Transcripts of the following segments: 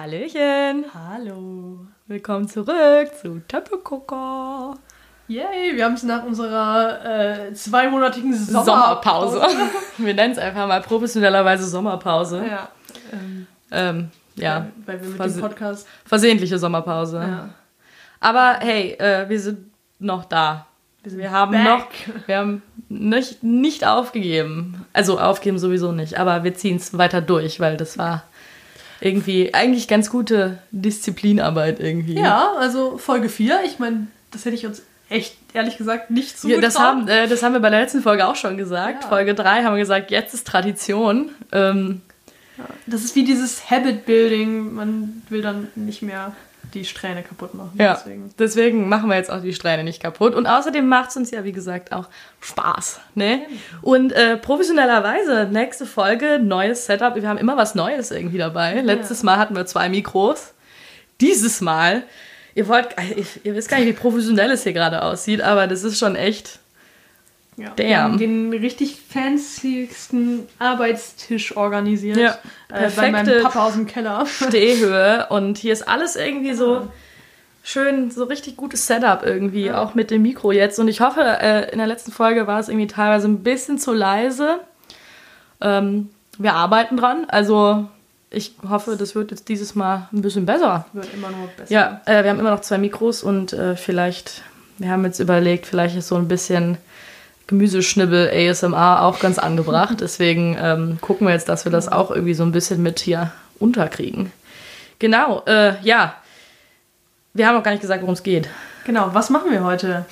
Hallöchen. Hallo. Willkommen zurück zu Töppegucker. Yay, wir haben es nach unserer äh, zweimonatigen Sommerpause. Sommerpause. Wir nennen es einfach mal professionellerweise Sommerpause. ja. Ähm, Ähm, ja, Weil wir mit Verse- dem Podcast. versehentliche Sommerpause. Ja. Aber hey, äh, wir sind noch da. Wir haben back. noch, wir haben nicht, nicht aufgegeben. Also aufgeben sowieso nicht, aber wir ziehen es weiter durch, weil das war irgendwie eigentlich ganz gute Disziplinarbeit irgendwie. Ja, also Folge 4. Ich meine, das hätte ich uns echt, ehrlich gesagt, nicht so Ja, das, haben, äh, das haben wir bei der letzten Folge auch schon gesagt. Ja. Folge 3 haben wir gesagt, jetzt ist Tradition. Ähm, Das ist wie dieses Habit-Building. Man will dann nicht mehr die Strähne kaputt machen. ja, Deswegen. deswegen. machen wir jetzt auch die Strähne nicht kaputt. Und außerdem macht es uns ja, wie gesagt, auch Spaß. Ne? Und äh, professionellerweise, nächste Folge, neues Setup. Wir haben immer was Neues irgendwie dabei. Letztes Mal hatten wir zwei Mikros. Dieses Mal, ihr wollt, ihr, ihr wisst gar nicht, wie professionell es hier gerade aussieht, aber das ist schon echt Ja. Damn. Wir haben den richtig fancysten Arbeitstisch organisiert. Ja, Äh, bei meinem Papa aus dem Keller. Stehhöhe und hier ist alles irgendwie so schön, so richtig gutes Setup irgendwie, auch mit dem Mikro jetzt. Und ich hoffe, äh, in der letzten Folge war es irgendwie teilweise ein bisschen zu leise. Ähm, wir arbeiten dran, also ich hoffe, das wird jetzt dieses Mal ein bisschen besser. Wird immer nur besser. Ja, äh, wir haben immer noch zwei Mikros und äh, vielleicht, wir haben jetzt überlegt, vielleicht ist so ein bisschen Gemüseschnibbel ASMR auch ganz angebracht. Deswegen ähm, gucken wir jetzt, dass wir das auch irgendwie so ein bisschen mit hier unterkriegen. Genau, äh, ja. Wir haben auch gar nicht gesagt, worum es geht. Genau, was machen wir heute?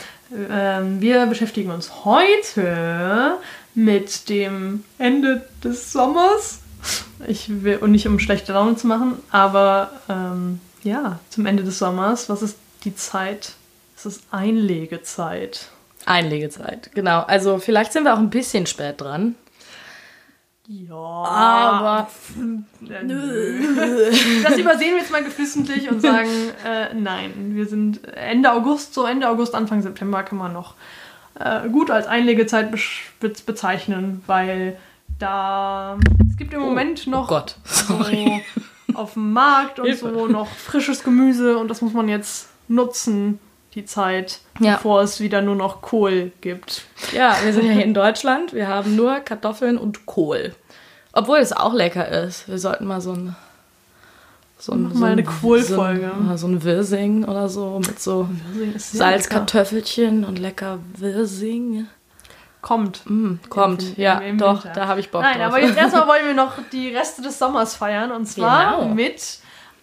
Ähm, wir beschäftigen uns heute mit dem Ende des Sommers. Ich will, und nicht um schlechte Laune zu machen, aber ähm, ja, zum Ende des Sommers. Was ist die Zeit? Es ist Einlegezeit. Einlegezeit, genau. Also vielleicht sind wir auch ein bisschen spät dran. Ja, Aber nö. Das übersehen wir jetzt mal geflissentlich und sagen, äh, nein, wir sind Ende August, so Ende August, Anfang September kann man noch äh, gut als Einlegezeit be bezeichnen, weil da es gibt im Moment noch oh Gott, sorry. so auf dem Markt und Hilfe. so noch frisches Gemüse und das muss man jetzt nutzen, die Zeit, Ja. bevor es wieder nur noch Kohl gibt. Ja, wir sind ja hier in Deutschland. Wir haben nur Kartoffeln und Kohl. Obwohl es auch lecker ist. Wir sollten mal so ein. So ein, Machen mal eine Kohlfolge. So ein, so ein Wirsing oder so mit so lecker. Salzkartoffelchen und lecker Wirsing. Kommt. Mm, kommt, Im- ja, im doch, Winter. da habe ich Bock Nein, drauf. aber jetzt erstmal wollen wir noch die Reste des Sommers feiern und zwar Genau. mit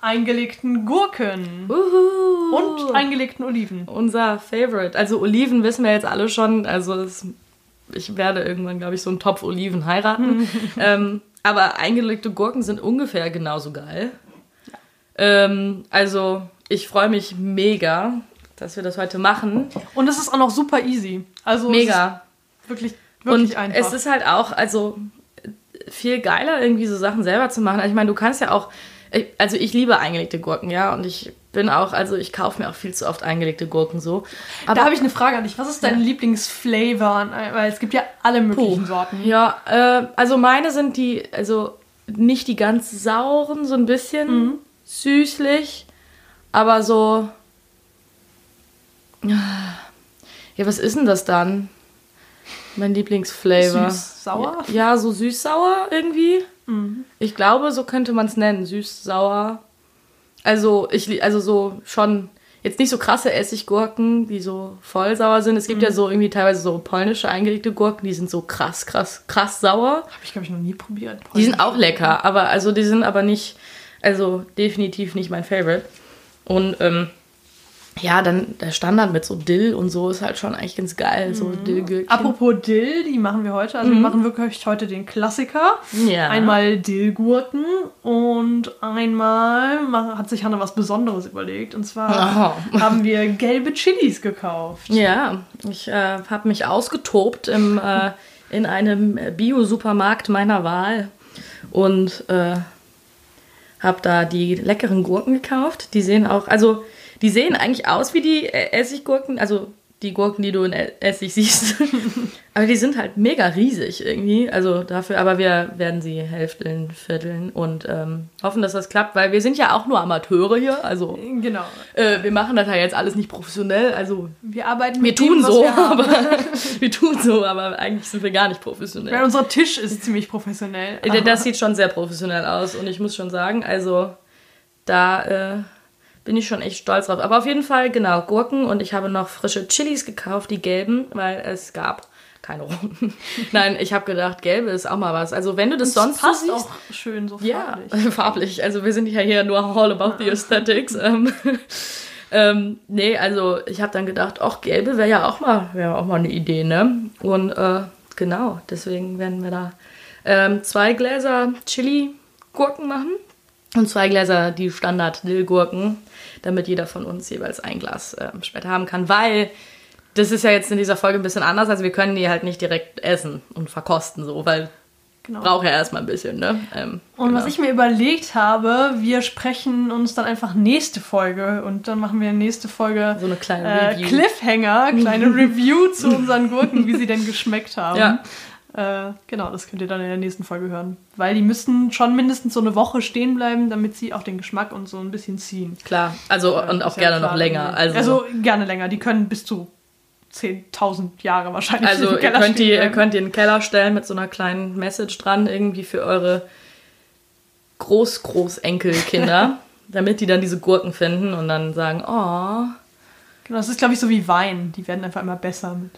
eingelegten Gurken Uhu. und eingelegten Oliven. unser Favorite. Also Oliven wissen wir jetzt alle schon. Also es, ich werde irgendwann, glaube ich, so einen Topf Oliven heiraten. ähm, aber eingelegte Gurken sind ungefähr genauso geil. Ähm, also ich freue mich mega, dass wir das heute machen. Und es ist auch noch super easy. Also Mega. Wirklich, wirklich Und einfach. es ist halt auch, also viel geiler, irgendwie so Sachen selber zu machen. Also ich meine, du kannst ja auch, ich- also ich liebe eingelegte Gurken, ja, und ich bin auch, also ich kaufe mir auch viel zu oft eingelegte Gurken so. Aber da habe ich eine Frage an dich. Was ist dein Lieblingsflavor? an- Weil es gibt ja alle möglichen Puh. Sorten. Ja, äh, also meine sind die, also nicht die ganz sauren, so ein bisschen Mhm. süßlich, aber so. Ja, was ist denn das dann? Mein Lieblingsflavor. Süß-sauer? Ja, so süß-sauer irgendwie. Mhm. Ich glaube, so könnte man es nennen. Süß-sauer. Also, ich, also so schon, jetzt nicht so krasse Essiggurken, die so voll sauer sind. Es gibt Mhm. ja so irgendwie teilweise so polnische eingelegte Gurken, die sind so krass, krass, krass sauer. Habe ich, glaube ich, noch nie probiert. Die sind auch lecker, aber also die sind aber nicht, also definitiv nicht mein Favorite. Und ähm, ja, dann der Standard mit so Dill und so ist halt schon eigentlich ganz geil. So Dillgürkchen. Apropos Dill, die machen wir heute. Also wir machen wirklich heute den Klassiker. Mhm. Ja. Einmal Dillgurken und einmal ma- hat sich Hanna was Besonderes überlegt. Und zwar Oh. haben wir gelbe Chilis gekauft. Ja, ich äh, habe mich ausgetobt im, äh, in einem Bio-Supermarkt meiner Wahl und äh, habe da die leckeren Gurken gekauft. Die sehen auch, also die sehen eigentlich aus wie die äh, Essiggurken, also die Gurken, die du in E- Essig siehst. aber die sind halt mega riesig irgendwie. Also dafür, aber wir werden sie hälfteln, vierteln und ähm, hoffen, dass das klappt, weil wir sind ja auch nur Amateure hier. Also Genau. äh, wir machen das ja jetzt alles nicht professionell. Also Wir arbeiten wir mit tun dem, so, wir aber wir tun so, aber eigentlich sind wir gar nicht professionell. Weil unser Tisch ist ziemlich professionell. Äh, Das sieht schon sehr professionell aus und ich muss schon sagen, also da äh, bin ich schon echt stolz drauf. Aber auf jeden Fall, genau, Gurken und ich habe noch frische Chilis gekauft, die gelben, weil es gab keine roten. Nein, ich habe gedacht, gelbe ist auch mal was. Also wenn du das sonst so passt siehst, auch schön so ja, farblich. farblich. Also wir sind ja hier nur all about the aesthetics. ähm, ähm, nee, also ich habe dann gedacht, ach, gelbe wäre ja auch mal, wäre auch mal eine Idee, ne? Und äh, genau, deswegen werden wir da ähm, zwei Gläser Chili-Gurken machen und zwei Gläser die Standard-Dill-Gurken, damit jeder von uns jeweils ein Glas ähm, später haben kann, weil das ist ja jetzt in dieser Folge ein bisschen anders, also wir können die halt nicht direkt essen und verkosten so, weil Genau. braucht ja erstmal ein bisschen, ne? Ähm, Und genau. was ich mir überlegt habe, wir sprechen uns dann einfach nächste Folge und dann machen wir nächste Folge So eine kleine äh. Cliffhanger, kleine Review zu unseren Gurken, wie sie denn geschmeckt haben. Ja. Äh, genau, das könnt ihr dann in der nächsten Folge hören. Weil die müssen schon mindestens so eine Woche stehen bleiben, damit sie auch den Geschmack und so ein bisschen ziehen. Klar, also und Ist auch gerne noch länger. Also, also gerne länger. Die können bis zu 10.000 Jahre wahrscheinlich also ihr Keller könnt die, ihr könnt die in den Keller stellen mit so einer kleinen Message dran, irgendwie für eure Groß-Großenkelkinder, damit die dann diese Gurken finden und dann sagen, oh. Genau, das ist, glaube ich, so wie Wein. Die werden einfach immer besser mit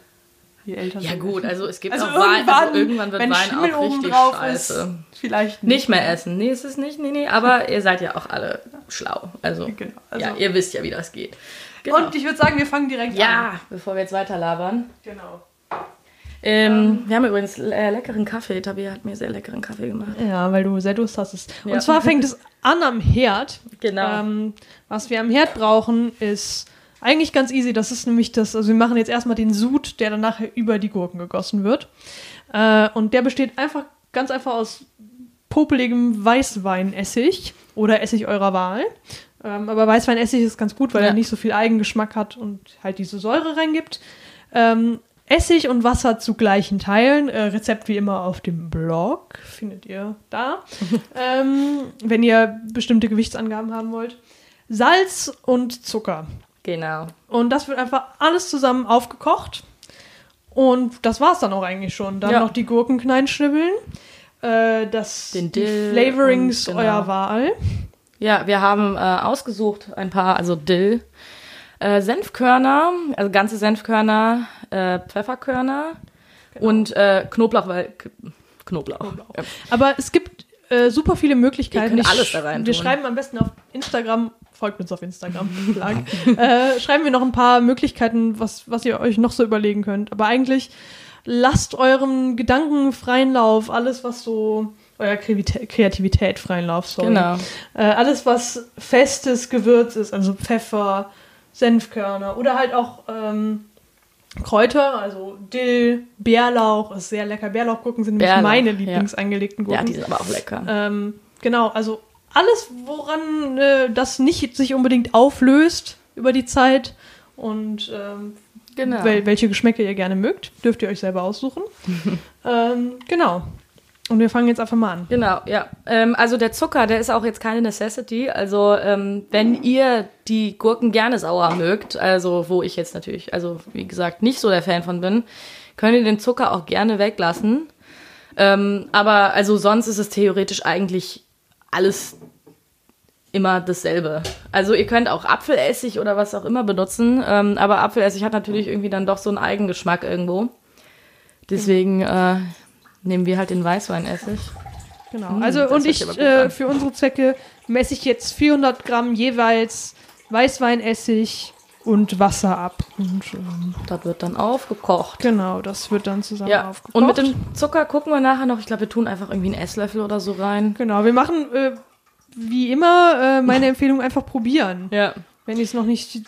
je älter Ja gut, also es gibt Also auch Wein, irgendwann, also irgendwann wird wenn Wein Schimmel auch richtig drauf scheiße. ist, vielleicht Nicht mehr essen. Nee, es ist nicht, nee, nee, aber ihr seid ja auch alle schlau. Also, Genau, also- ja, ihr wisst ja, wie das geht. Genau. Und ich würde sagen, wir fangen direkt an. ja, bevor wir jetzt weiter labern. Genau. Ähm, wir haben übrigens äh, leckeren Kaffee. Tabea hat mir sehr leckeren Kaffee gemacht. Ja, weil du sehr Durst hast. Ja. Und zwar fängt es an am Herd. Genau. Ähm, was wir am Herd brauchen, ist eigentlich ganz easy. Das ist nämlich das, also wir machen jetzt erstmal den Sud, der dann nachher über die Gurken gegossen wird. Äh, und der besteht einfach ganz einfach aus popeligem Weißweinessig oder Essig eurer Wahl. Ähm, aber Weißweinessig ist ganz gut, weil Ja. er nicht so viel Eigengeschmack hat und halt diese Säure reingibt. Ähm, Essig und Wasser zu gleichen Teilen. Äh, Rezept wie immer auf dem Blog. Findet ihr da. ähm, wenn ihr bestimmte Gewichtsangaben haben wollt. Salz und Zucker. Genau. Und das wird einfach alles zusammen aufgekocht. Und das war's dann auch eigentlich schon. Dann Ja. noch die Gurken klein schnibbeln. Äh, das, Den die Dill Flavorings und genau. eurer Wahl. Ja, wir haben äh, ausgesucht ein paar, also Dill, äh, Senfkörner, also ganze Senfkörner, äh, Pfefferkörner und äh, Knoblauch, weil K Knoblauch. Ja. Aber es gibt äh, super viele Möglichkeiten. Ich- alles da rein Wir schreiben am besten auf Instagram, folgt uns auf Instagram, äh, schreiben wir noch ein paar Möglichkeiten, was, was ihr euch noch so überlegen könnt. Aber eigentlich lasst eurem Gedanken freien Lauf, alles was so eurer Kreativität, Kreativität freien Lauf, sorry. Genau. Äh, alles was festes Gewürz ist, also Pfeffer, Senfkörner oder halt auch ähm, Kräuter, also Dill, Bärlauch, ist sehr lecker. Bärlauchgurken sind nämlich Bärlauch, meine ja. Lieblingsangelegten Ja, Gurken. die sind aber auch lecker. Ähm, genau, also alles, woran äh, das nicht sich unbedingt auflöst über die Zeit und ähm, Genau. wel welche Geschmäcke ihr gerne mögt, dürft ihr euch selber aussuchen. ähm, genau. Und wir fangen jetzt einfach mal an. Genau, ja. Ähm, also der Zucker, der ist auch jetzt keine Necessity. Also ähm, wenn ihr die Gurken gerne sauer mögt, also wo ich jetzt natürlich, also wie gesagt, nicht so der Fan von bin, könnt ihr den Zucker auch gerne weglassen. Ähm, aber also sonst ist es theoretisch eigentlich alles immer dasselbe. Also ihr könnt auch Apfelessig oder was auch immer benutzen, ähm, aber Apfelessig hat natürlich irgendwie dann doch so einen Eigengeschmack irgendwo. Deswegen äh, nehmen wir halt den Weißweinessig. Genau. Mm, Also und ich äh, für unsere Zwecke messe ich jetzt 400 Gramm jeweils Weißweinessig und Wasser ab. Und, ähm, Das wird dann aufgekocht. genau, das wird dann zusammen Ja, aufgekocht. und mit dem Zucker gucken wir nachher noch. Ich glaube, wir tun einfach irgendwie einen Esslöffel oder so rein. Genau, wir machen äh, wie immer äh, meine Empfehlung einfach probieren. Ja. Wenn ich es noch nicht.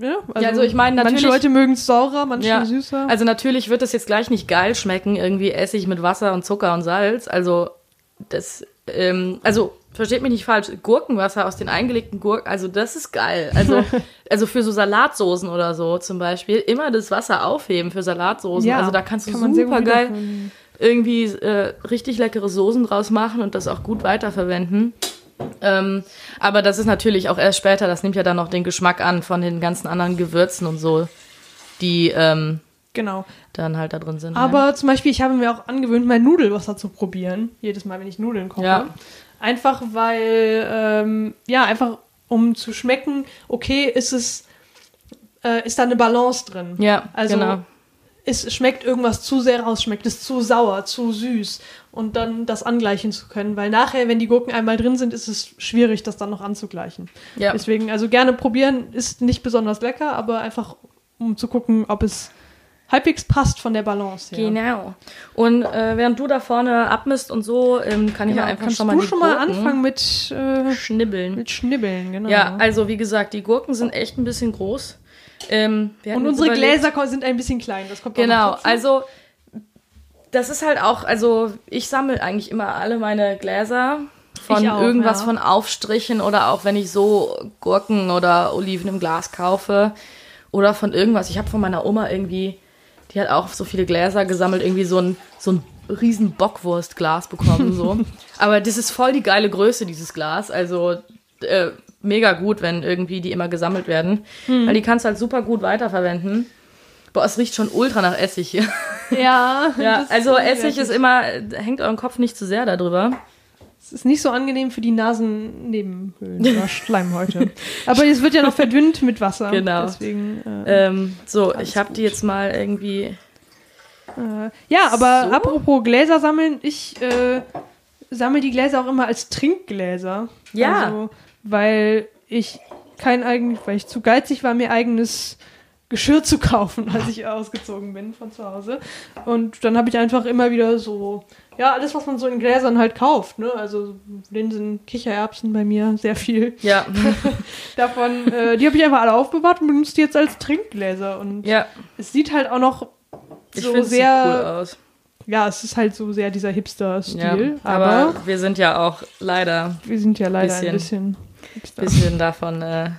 Ja, Ja, also ich meine, Manche natürlich- Leute mögen es saurer, manche Ja. süßer. Also natürlich wird es jetzt gleich nicht geil schmecken, irgendwie Essig mit Wasser und Zucker und Salz. Also das, ähm, also versteht mich nicht falsch, Gurkenwasser aus den eingelegten Gurken, also das ist geil. Also, also für so Salatsoßen oder so zum Beispiel, immer das Wasser aufheben für Salatsoßen. Ja, also da kannst du kann super geil irgendwie äh, richtig leckere Soßen draus machen und das auch gut weiterverwenden. Ähm, aber das ist natürlich auch erst später, das nimmt ja dann noch den Geschmack an von den ganzen anderen Gewürzen und so, die ähm, Genau. dann halt da drin sind. Aber zum Beispiel, ich habe mir auch angewöhnt, mein Nudelwasser zu probieren. Jedes Mal, wenn ich Nudeln koche. Ja. Einfach weil, ähm, ja, einfach um zu schmecken, okay, ist es, äh, ist da eine Balance drin. ja, Also genau. es schmeckt irgendwas zu sehr raus, schmeckt es zu sauer, zu süß und dann das angleichen zu können, weil nachher, wenn die Gurken einmal drin sind, ist es schwierig, das dann noch anzugleichen. Ja. Deswegen, also gerne probieren, ist nicht besonders lecker, aber einfach um zu gucken, ob es halbwegs passt von der Balance her. Genau. Und äh, während du da vorne abmisst und so, ähm, kann ich Genau, ja einfach kannst schon mal du die schon mal anfangen mit, äh, schnibbeln. mit Schnibbeln, genau. Ja, also wie gesagt, die Gurken sind echt ein bisschen groß. Ähm, und uns unsere überlegt- Gläser sind ein bisschen klein, das kommt Genau, also das ist halt auch, also ich sammle eigentlich immer alle meine Gläser von auch, irgendwas ja. von Aufstrichen oder auch wenn ich so Gurken oder Oliven im Glas kaufe oder von irgendwas. Ich habe von meiner Oma irgendwie, die hat auch so viele Gläser gesammelt, irgendwie so ein, so ein riesen Bockwurstglas bekommen. So. Aber das ist voll die geile Größe, dieses Glas. Also äh, mega gut, wenn irgendwie die immer gesammelt werden. Hm. Weil die kannst du halt super gut weiterverwenden. Boah, es riecht schon ultra nach Essig hier. Ja, Ja, also Essig ist immer, hängt euren Kopf nicht zu sehr darüber. Es ist nicht so angenehm für die Nasennebenhöhlen oder Schleimhäute. Aber es wird ja noch verdünnt mit Wasser. Genau. Deswegen, äh, Ähm, so, ich habe die jetzt mal irgendwie. äh, ja, aber So. apropos Gläser sammeln, ich äh, sammle die Gläser auch immer als Trinkgläser. Ja. Also, weil ich kein eigen, weil ich zu geizig war, mir eigenes Geschirr zu kaufen, als ich ausgezogen bin von zu Hause. Und dann habe ich einfach immer wieder so, ja, alles, was man so in Gläsern halt kauft, ne? Also Linsen, Kichererbsen bei mir, sehr viel. Ja, Davon, äh, die habe ich einfach alle aufbewahrt und benutze die jetzt als Trinkgläser. Und ja, es sieht halt auch noch so sieht cool sehr, aus. ja, es ist halt so sehr dieser Ja, Hipster-Stil. aber, aber, wir sind ja auch leider wir sind ja leider bisschen- ein bisschen Hipster. bisschen davon äh,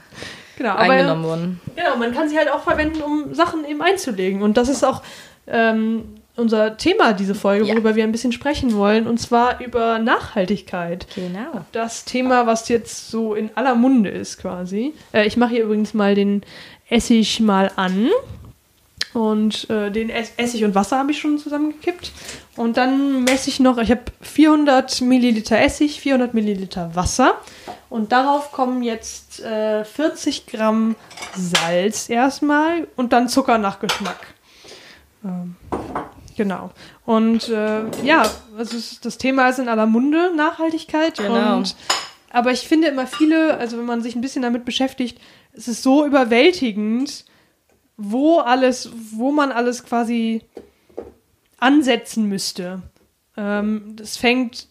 Genau, aber eingenommen worden. genau, man kann sie halt auch verwenden, um Sachen eben einzulegen. Und das ist auch ähm, unser Thema diese Folge, Ja. worüber wir ein bisschen sprechen wollen, und zwar über Nachhaltigkeit. Genau. Das Thema, was jetzt so in aller Munde ist quasi. Äh, ich mache hier übrigens mal den Essig mal an. Und äh, den Ess Essig und Wasser habe ich schon zusammengekippt. Und dann messe ich noch, ich habe 400 Milliliter Essig, 400 Milliliter Wasser. Und darauf kommen jetzt äh, 40 Gramm Salz erstmal und dann Zucker nach Geschmack. Ähm, genau. Und äh, ja, also das Thema ist in aller Munde, Nachhaltigkeit. Genau. Und, aber ich finde immer viele, also wenn man sich ein bisschen damit beschäftigt, es ist so überwältigend, wo alles, wo man alles quasi ansetzen müsste. Ähm, das fängt,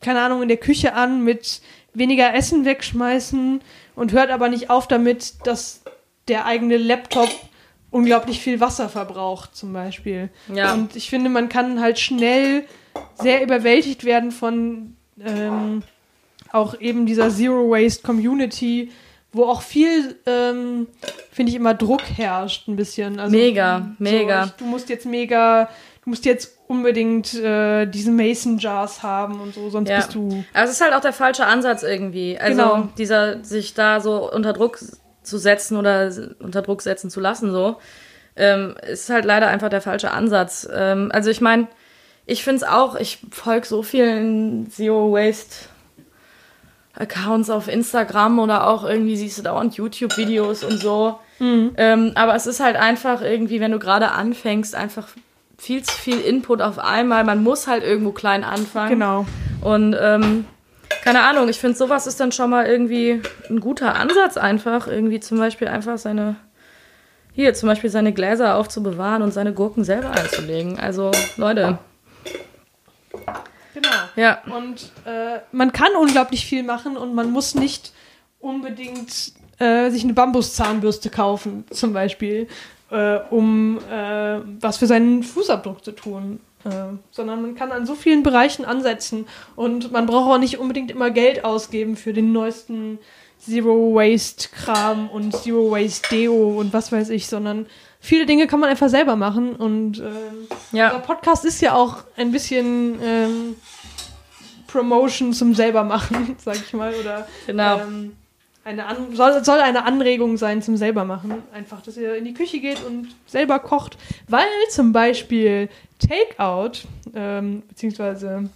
keine Ahnung, in der Küche an mit weniger Essen wegschmeißen und hört aber nicht auf damit, dass der eigene Laptop unglaublich viel Wasser verbraucht, zum Beispiel. Ja. Und ich finde, man kann halt schnell sehr überwältigt werden von ähm, auch eben dieser Zero Waste Community, wo auch viel, ähm, finde ich, immer Druck herrscht, ein bisschen. Also, Mega, mega. ich, du musst jetzt mega, du musst jetzt unbedingt äh, diese Mason Jars haben und so, sonst Ja. bist du. Also es ist halt auch der falsche Ansatz irgendwie. Also Genau. dieser, sich da so unter Druck zu setzen oder unter Druck setzen zu lassen, so, ähm, ist halt leider einfach der falsche Ansatz. Ähm, also ich meine, ich finde es auch, ich folge so vielen Zero Waste Accounts auf Instagram oder auch irgendwie siehst du dauernd YouTube-Videos und so. Ähm, aber es ist halt einfach irgendwie, wenn du gerade anfängst, einfach viel zu viel Input auf einmal. Man muss halt irgendwo klein anfangen. Genau. Und ähm, keine Ahnung, ich finde, sowas ist dann schon mal irgendwie ein guter Ansatz, einfach irgendwie zum Beispiel einfach seine, hier zum Beispiel seine Gläser aufzubewahren und seine Gurken selber einzulegen. Also, Leute, Genau. ja, Und äh, man kann unglaublich viel machen und man muss nicht unbedingt äh, sich eine Bambuszahnbürste kaufen, zum Beispiel, äh, um äh, was für seinen Fußabdruck zu tun. Äh, sondern man kann an so vielen Bereichen ansetzen und man braucht auch nicht unbedingt immer Geld ausgeben für den neuesten Zero Waste Kram und Zero Waste Deo und was weiß ich, sondern viele Dinge kann man einfach selber machen und ähm, Ja. unser Podcast ist ja auch ein bisschen ähm, Promotion zum selber machen, sag ich mal, oder Genau. ähm, eine An soll, soll eine Anregung sein zum selber machen. Einfach, dass ihr in die Küche geht und selber kocht, weil zum Beispiel Takeout ähm, beziehungsweise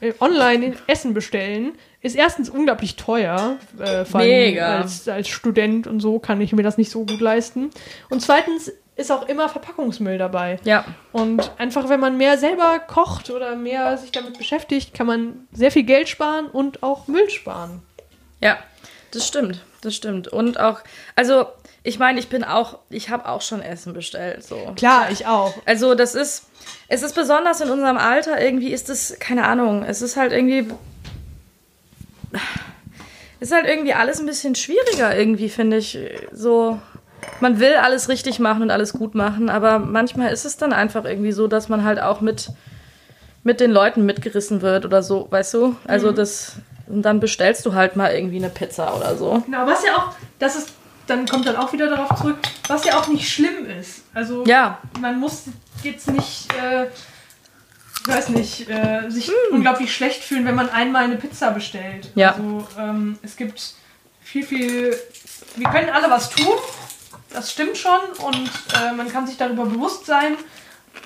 äh, online in Essen bestellen ist erstens unglaublich teuer. Äh, vor allem Mega. Als, als Student und so kann ich mir das nicht so gut leisten. Und zweitens ist auch immer Verpackungsmüll dabei. Ja. Und einfach, wenn man mehr selber kocht oder mehr sich damit beschäftigt, kann man sehr viel Geld sparen und auch Müll sparen. Ja, das stimmt, das stimmt. Und auch, also ich meine, ich bin auch, ich habe auch schon Essen bestellt. So. Klar, ich auch. Also das ist, es ist besonders in unserem Alter, irgendwie ist es, keine Ahnung, es ist halt irgendwie, ist halt irgendwie alles ein bisschen schwieriger irgendwie, finde ich. So, man will alles richtig machen und alles gut machen, aber manchmal ist es dann einfach irgendwie so, dass man halt auch mit, mit den Leuten mitgerissen wird oder so, weißt du? Also das, und dann bestellst du halt mal irgendwie eine Pizza oder so. Genau, was ja auch, das ist, dann kommt dann auch wieder darauf zurück, was ja auch nicht schlimm ist. Also Ja, man muss jetzt nicht, äh, weiß nicht, äh, sich unglaublich schlecht fühlen, wenn man einmal eine Pizza bestellt. Ja. Also ähm, es gibt viel, viel, wir können alle was tun, das stimmt schon und äh, man kann sich darüber bewusst sein,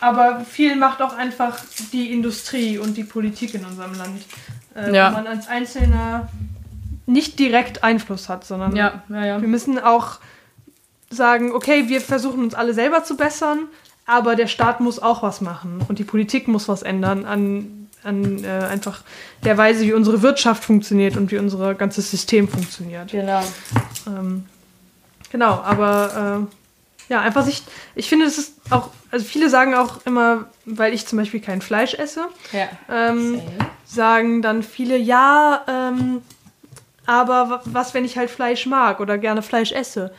aber viel macht auch einfach die Industrie und die Politik in unserem Land. Äh, Ja. Wo man als Einzelner nicht direkt Einfluss hat, sondern ja, ja. wir müssen auch sagen, okay, wir versuchen uns alle selber zu bessern, aber der Staat muss auch was machen und die Politik muss was ändern an, an äh, einfach der Weise, wie unsere Wirtschaft funktioniert und wie unser ganzes System funktioniert. Genau. Ähm, genau, aber äh, ja, einfach sich, ich finde, das ist auch, also viele sagen auch immer, weil ich zum Beispiel kein Fleisch esse, Ja. ähm, sagen dann viele, ja, ähm, aber wa- was, wenn ich halt Fleisch mag oder gerne Fleisch esse?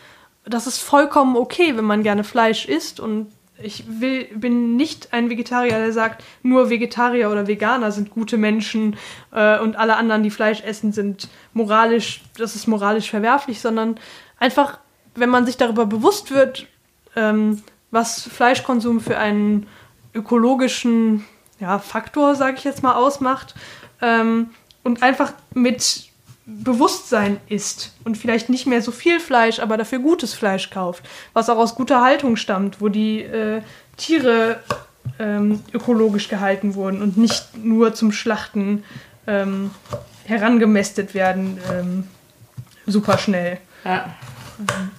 Das ist vollkommen okay, wenn man gerne Fleisch isst und ich will, bin nicht ein Vegetarier, der sagt, nur Vegetarier oder Veganer sind gute Menschen äh, und alle anderen, die Fleisch essen, sind moralisch, das ist moralisch verwerflich, sondern einfach, wenn man sich darüber bewusst wird, ähm, was Fleischkonsum für einen ökologischen ja, Faktor, sage ich jetzt mal, ausmacht ähm, und einfach mit Bewusstsein isst und vielleicht nicht mehr so viel Fleisch, aber dafür gutes Fleisch kauft, was auch aus guter Haltung stammt, wo die äh, Tiere ähm, ökologisch gehalten wurden und nicht nur zum Schlachten ähm, herangemästet werden, ähm, super schnell Ja.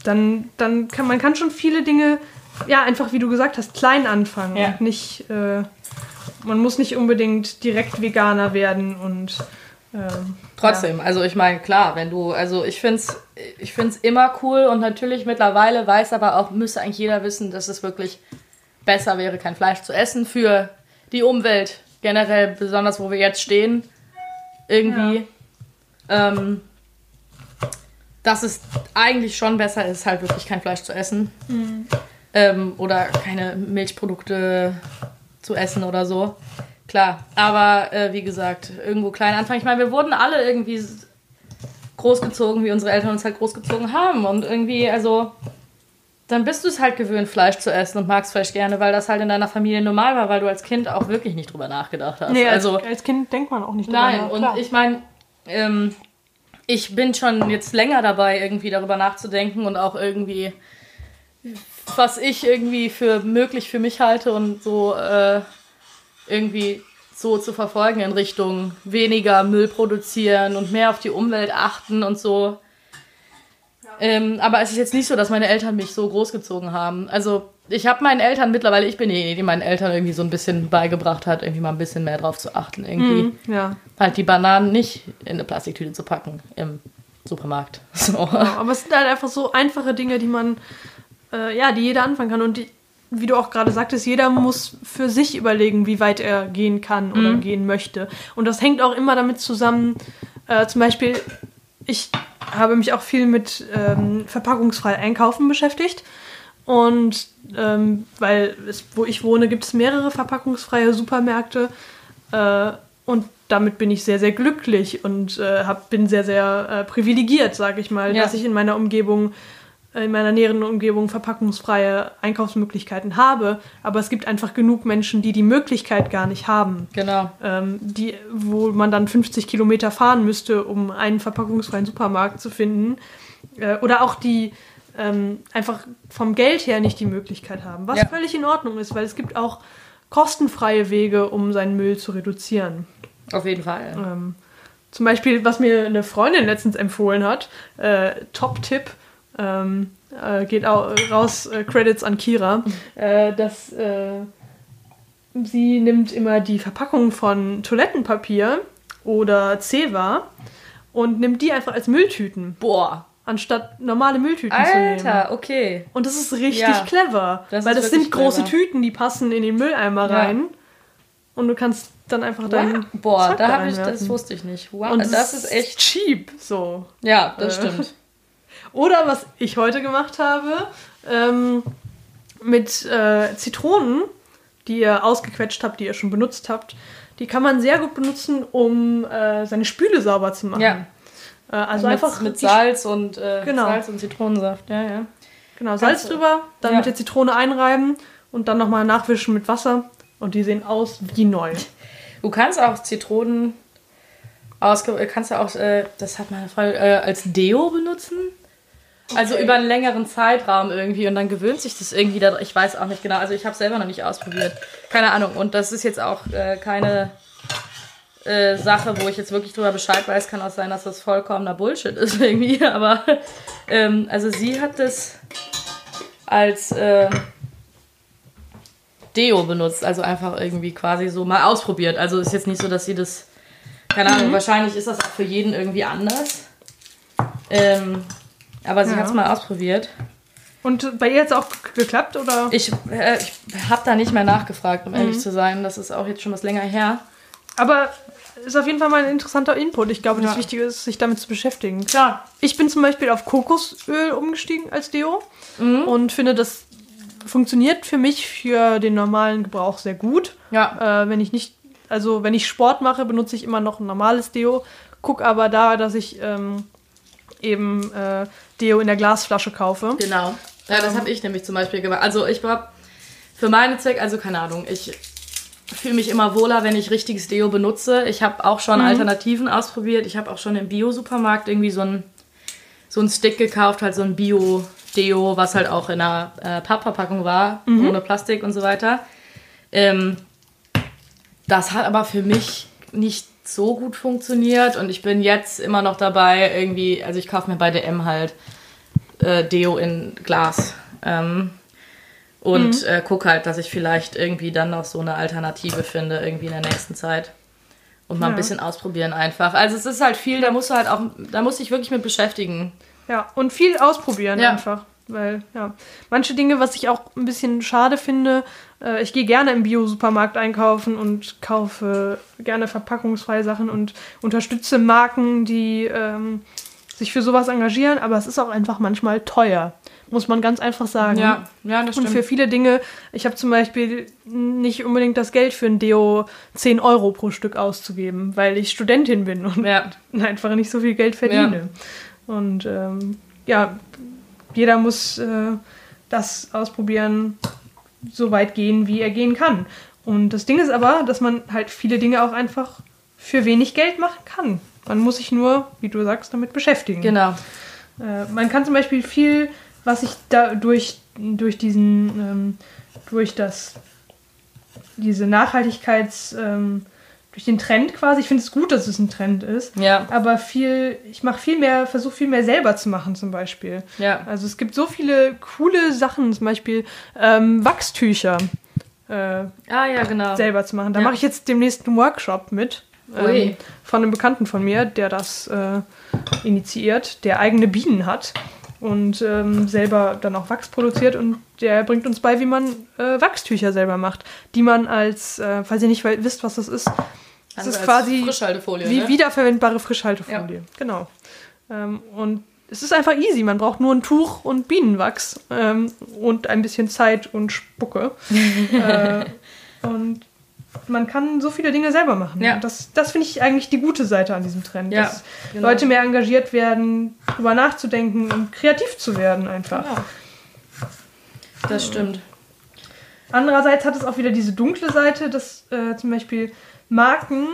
dann, dann kann man kann schon viele Dinge, ja, einfach wie du gesagt hast, klein anfangen Ja. und nicht, äh, man muss nicht unbedingt direkt Veganer werden und ähm, Trotzdem, also ich meine, klar, wenn du, also ich finde es ich find's immer cool und natürlich mittlerweile weiß aber auch, müsste eigentlich jeder wissen, dass es wirklich besser wäre, kein Fleisch zu essen für die Umwelt generell, besonders wo wir jetzt stehen, irgendwie. Ähm, dass es eigentlich schon besser ist, halt wirklich kein Fleisch zu essen. Ähm, oder keine Milchprodukte zu essen oder so. Klar, aber äh, wie gesagt, irgendwo klein anfangen. Ich meine, wir wurden alle irgendwie großgezogen, wie unsere Eltern uns halt großgezogen haben. Und irgendwie, also, dann bist du es halt gewöhnt, Fleisch zu essen und magst Fleisch gerne, weil das halt in deiner Familie normal war, weil du als Kind auch wirklich nicht drüber nachgedacht hast. nee, als, also, als Kind denkt man auch nicht drüber Nein, nach, und klar. ich meine, ähm, ich bin schon jetzt länger dabei, irgendwie darüber nachzudenken und auch irgendwie, was ich irgendwie für möglich für mich halte und so äh, irgendwie so zu verfolgen in Richtung weniger Müll produzieren und mehr auf die Umwelt achten und so. Ähm, aber es ist jetzt nicht so, dass meine Eltern mich so großgezogen haben. Also ich habe meinen Eltern mittlerweile, ich bin diejenige, die meinen Eltern irgendwie so ein bisschen beigebracht hat, irgendwie mal ein bisschen mehr drauf zu achten. Irgendwie Mhm, ja. halt die Bananen nicht in eine Plastiktüte zu packen im Supermarkt. So. Aber es sind halt einfach so einfache Dinge, die man, äh, ja, die jeder anfangen kann. Und die, wie du auch gerade sagtest, jeder muss für sich überlegen, wie weit er gehen kann oder gehen möchte. Und das hängt auch immer damit zusammen, äh, zum Beispiel, ich habe mich auch viel mit ähm, verpackungsfrei Einkaufen beschäftigt. Und ähm, weil es, wo ich wohne, gibt es mehrere verpackungsfreie Supermärkte. Äh, und damit bin ich sehr, sehr glücklich und äh, hab, bin sehr, sehr äh, privilegiert, sage ich mal, Ja. dass ich in meiner Umgebung, in meiner näheren Umgebung verpackungsfreie Einkaufsmöglichkeiten habe. Aber es gibt einfach genug Menschen, die die Möglichkeit gar nicht haben. Genau. Ähm, die, wo man dann 50 Kilometer fahren müsste, um einen verpackungsfreien Supermarkt zu finden. Äh, oder auch die ähm, einfach vom Geld her nicht die Möglichkeit haben. Was Ja. völlig in Ordnung ist, weil es gibt auch kostenfreie Wege, um seinen Müll zu reduzieren. Auf jeden Fall. Ähm, zum Beispiel, was mir eine Freundin letztens empfohlen hat, äh, Top-Tipp, ähm, äh, geht auch raus, äh, Credits an Kira, äh, dass äh, sie nimmt immer die Verpackung von Toilettenpapier oder Zewa und nimmt die einfach als Mülltüten, Boah. anstatt normale Mülltüten zu nehmen. Alter, okay. Und das ist richtig Ja, clever, das weil das sind große clever. Tüten, die passen in den Mülleimer Ja. rein. Und du kannst dann einfach deinen Boah, Sack da habe ich, das wusste ich nicht. Wow, Und das ist echt. cheap, so. Ja, das Äh. stimmt. Oder was ich heute gemacht habe, ähm, mit äh, Zitronen, die ihr ausgequetscht habt, die ihr schon benutzt habt, die kann man sehr gut benutzen, um äh, seine Spüle sauber zu machen. Ja. Äh, also mit, einfach mit Salz und äh, Genau. Salz und Zitronensaft. Ja, ja. Genau, Salz Kannst drüber, dann Ja. mit der Zitrone einreiben und dann nochmal nachwischen mit Wasser. Und die sehen aus wie neu. Du kannst auch Zitronen ausge kannst du auch, äh, das hat meine Frau, äh, als Deo benutzen. Also über einen längeren Zeitraum irgendwie und dann gewöhnt sich das irgendwie da. Ich weiß auch nicht genau. Also ich habe selber noch nicht ausprobiert. Keine Ahnung. Und das ist jetzt auch äh, keine äh, Sache, wo ich jetzt wirklich drüber Bescheid weiß. Kann auch sein, dass das vollkommener Bullshit ist irgendwie. Aber ähm, also sie hat das als äh, Deo benutzt. Also einfach irgendwie quasi so mal ausprobiert. Also ist jetzt nicht so, dass sie das. Keine Ahnung, wahrscheinlich ist das auch für jeden irgendwie anders. Ähm, aber sie Ja. hat es mal ausprobiert. Und bei ihr hat es auch geklappt, oder? Ich, äh, ich habe da nicht mehr nachgefragt, um ehrlich zu sein. Das ist auch jetzt schon was länger her. Aber ist auf jeden Fall mal ein interessanter Input. Ich glaube, das Ja. Wichtige ist, sich damit zu beschäftigen. Klar. Ich bin zum Beispiel auf Kokosöl umgestiegen als Deo Mhm. und finde, das funktioniert für mich für den normalen Gebrauch sehr gut. Ja. Äh, wenn ich nicht, also wenn ich Sport mache, benutze ich immer noch ein normales Deo. Guck aber da, dass ich ähm, eben äh, Deo in der Glasflasche kaufe. Genau. Ja, das habe ich nämlich zum Beispiel gemacht. Also ich war für meine Zwecke, also keine Ahnung, ich fühle mich immer wohler, wenn ich richtiges Deo benutze. Ich habe auch schon Alternativen ausprobiert. Ich habe auch schon im Bio-Supermarkt irgendwie so ein so einen Stick gekauft, halt so ein Bio-Deo, was halt auch in einer äh, Pappverpackung war, ohne Plastik und so weiter. Ähm, das hat aber für mich nicht so gut funktioniert und ich bin jetzt immer noch dabei, irgendwie, also ich kaufe mir bei DM halt äh, Deo in Glas. Ähm, und äh, guck halt, dass ich vielleicht irgendwie dann noch so eine Alternative finde, irgendwie in der nächsten Zeit. Und mal ein Ja. bisschen ausprobieren einfach. Also es ist halt viel, da musst du halt auch, da musst du dich wirklich mit beschäftigen. Ja, und viel ausprobieren Ja. einfach. Weil, ja, manche Dinge, was ich auch ein bisschen schade finde, äh, ich gehe gerne im Bio-Supermarkt einkaufen und kaufe gerne verpackungsfreie Sachen und unterstütze Marken, die ähm, sich für sowas engagieren, aber es ist auch einfach manchmal teuer, muss man ganz einfach sagen. Ja, ja, das Und stimmt. für viele Dinge, ich habe zum Beispiel nicht unbedingt das Geld für ein Deo 10 Euro pro Stück auszugeben, weil ich Studentin bin und ja, einfach nicht so viel Geld verdiene. Und ähm, ja, jeder muss äh, das ausprobieren, so weit gehen, wie er gehen kann. Und das Ding ist aber, dass man halt viele Dinge auch einfach für wenig Geld machen kann. Man muss sich nur, wie du sagst, damit beschäftigen. genau. Äh, man kann zum Beispiel viel, was ich da durch, durch diesen, ähm, durch das, diese Nachhaltigkeits, ähm, durch den Trend quasi, ich finde es gut, dass es ein Trend ist, Ja, aber viel, ich mache viel mehr, versuche viel mehr selber zu machen zum Beispiel. ja. Also es gibt so viele coole Sachen, zum Beispiel ähm, Wachstücher äh, Ah, ja, genau. selber zu machen. Da Ja. mache ich jetzt demnächst einen Workshop mit. Ähm, von einem Bekannten von mir, der das äh, initiiert, der eigene Bienen hat und ähm, selber dann auch Wachs produziert und der bringt uns bei, wie man äh, Wachstücher selber macht, die man als, äh, falls ihr nicht wisst, was das ist, das Also ist quasi Frischhaltefolie, wie ne? wiederverwendbare Frischhaltefolie. Genau. Ähm, und es ist einfach easy. Man braucht nur ein Tuch und Bienenwachs ähm, und ein bisschen Zeit und Spucke. äh, und man kann so viele Dinge selber machen. Ja. Das, das finde ich eigentlich die gute Seite an diesem Trend. Ja, dass genau. Leute mehr engagiert werden, drüber nachzudenken und kreativ zu werden einfach. Ja. Das stimmt. Andererseits hat es auch wieder diese dunkle Seite, dass äh, zum Beispiel Marken,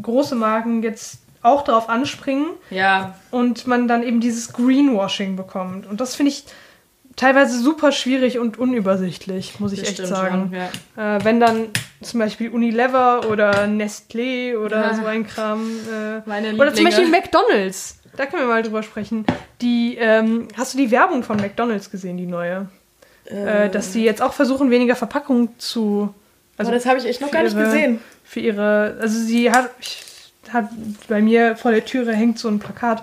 große Marken jetzt auch darauf anspringen Ja, und man dann eben dieses Greenwashing bekommt. Und das finde ich teilweise super schwierig und unübersichtlich, muss ich das echt sagen. schon. Ja. Äh, wenn dann zum Beispiel Unilever oder Nestlé oder Ja. so ein Kram. Äh, Meine oder zum Lieblinge. Beispiel McDonalds. Da können wir mal drüber sprechen. Die, ähm, hast du die Werbung von McDonalds gesehen, die neue? Äh, dass sie jetzt auch versuchen, weniger Verpackung zu. Also das habe ich echt noch gar nicht ihre- gesehen. Für ihre. Also sie hat, ich, hat. Bei mir vor der Türe hängt so ein Plakat,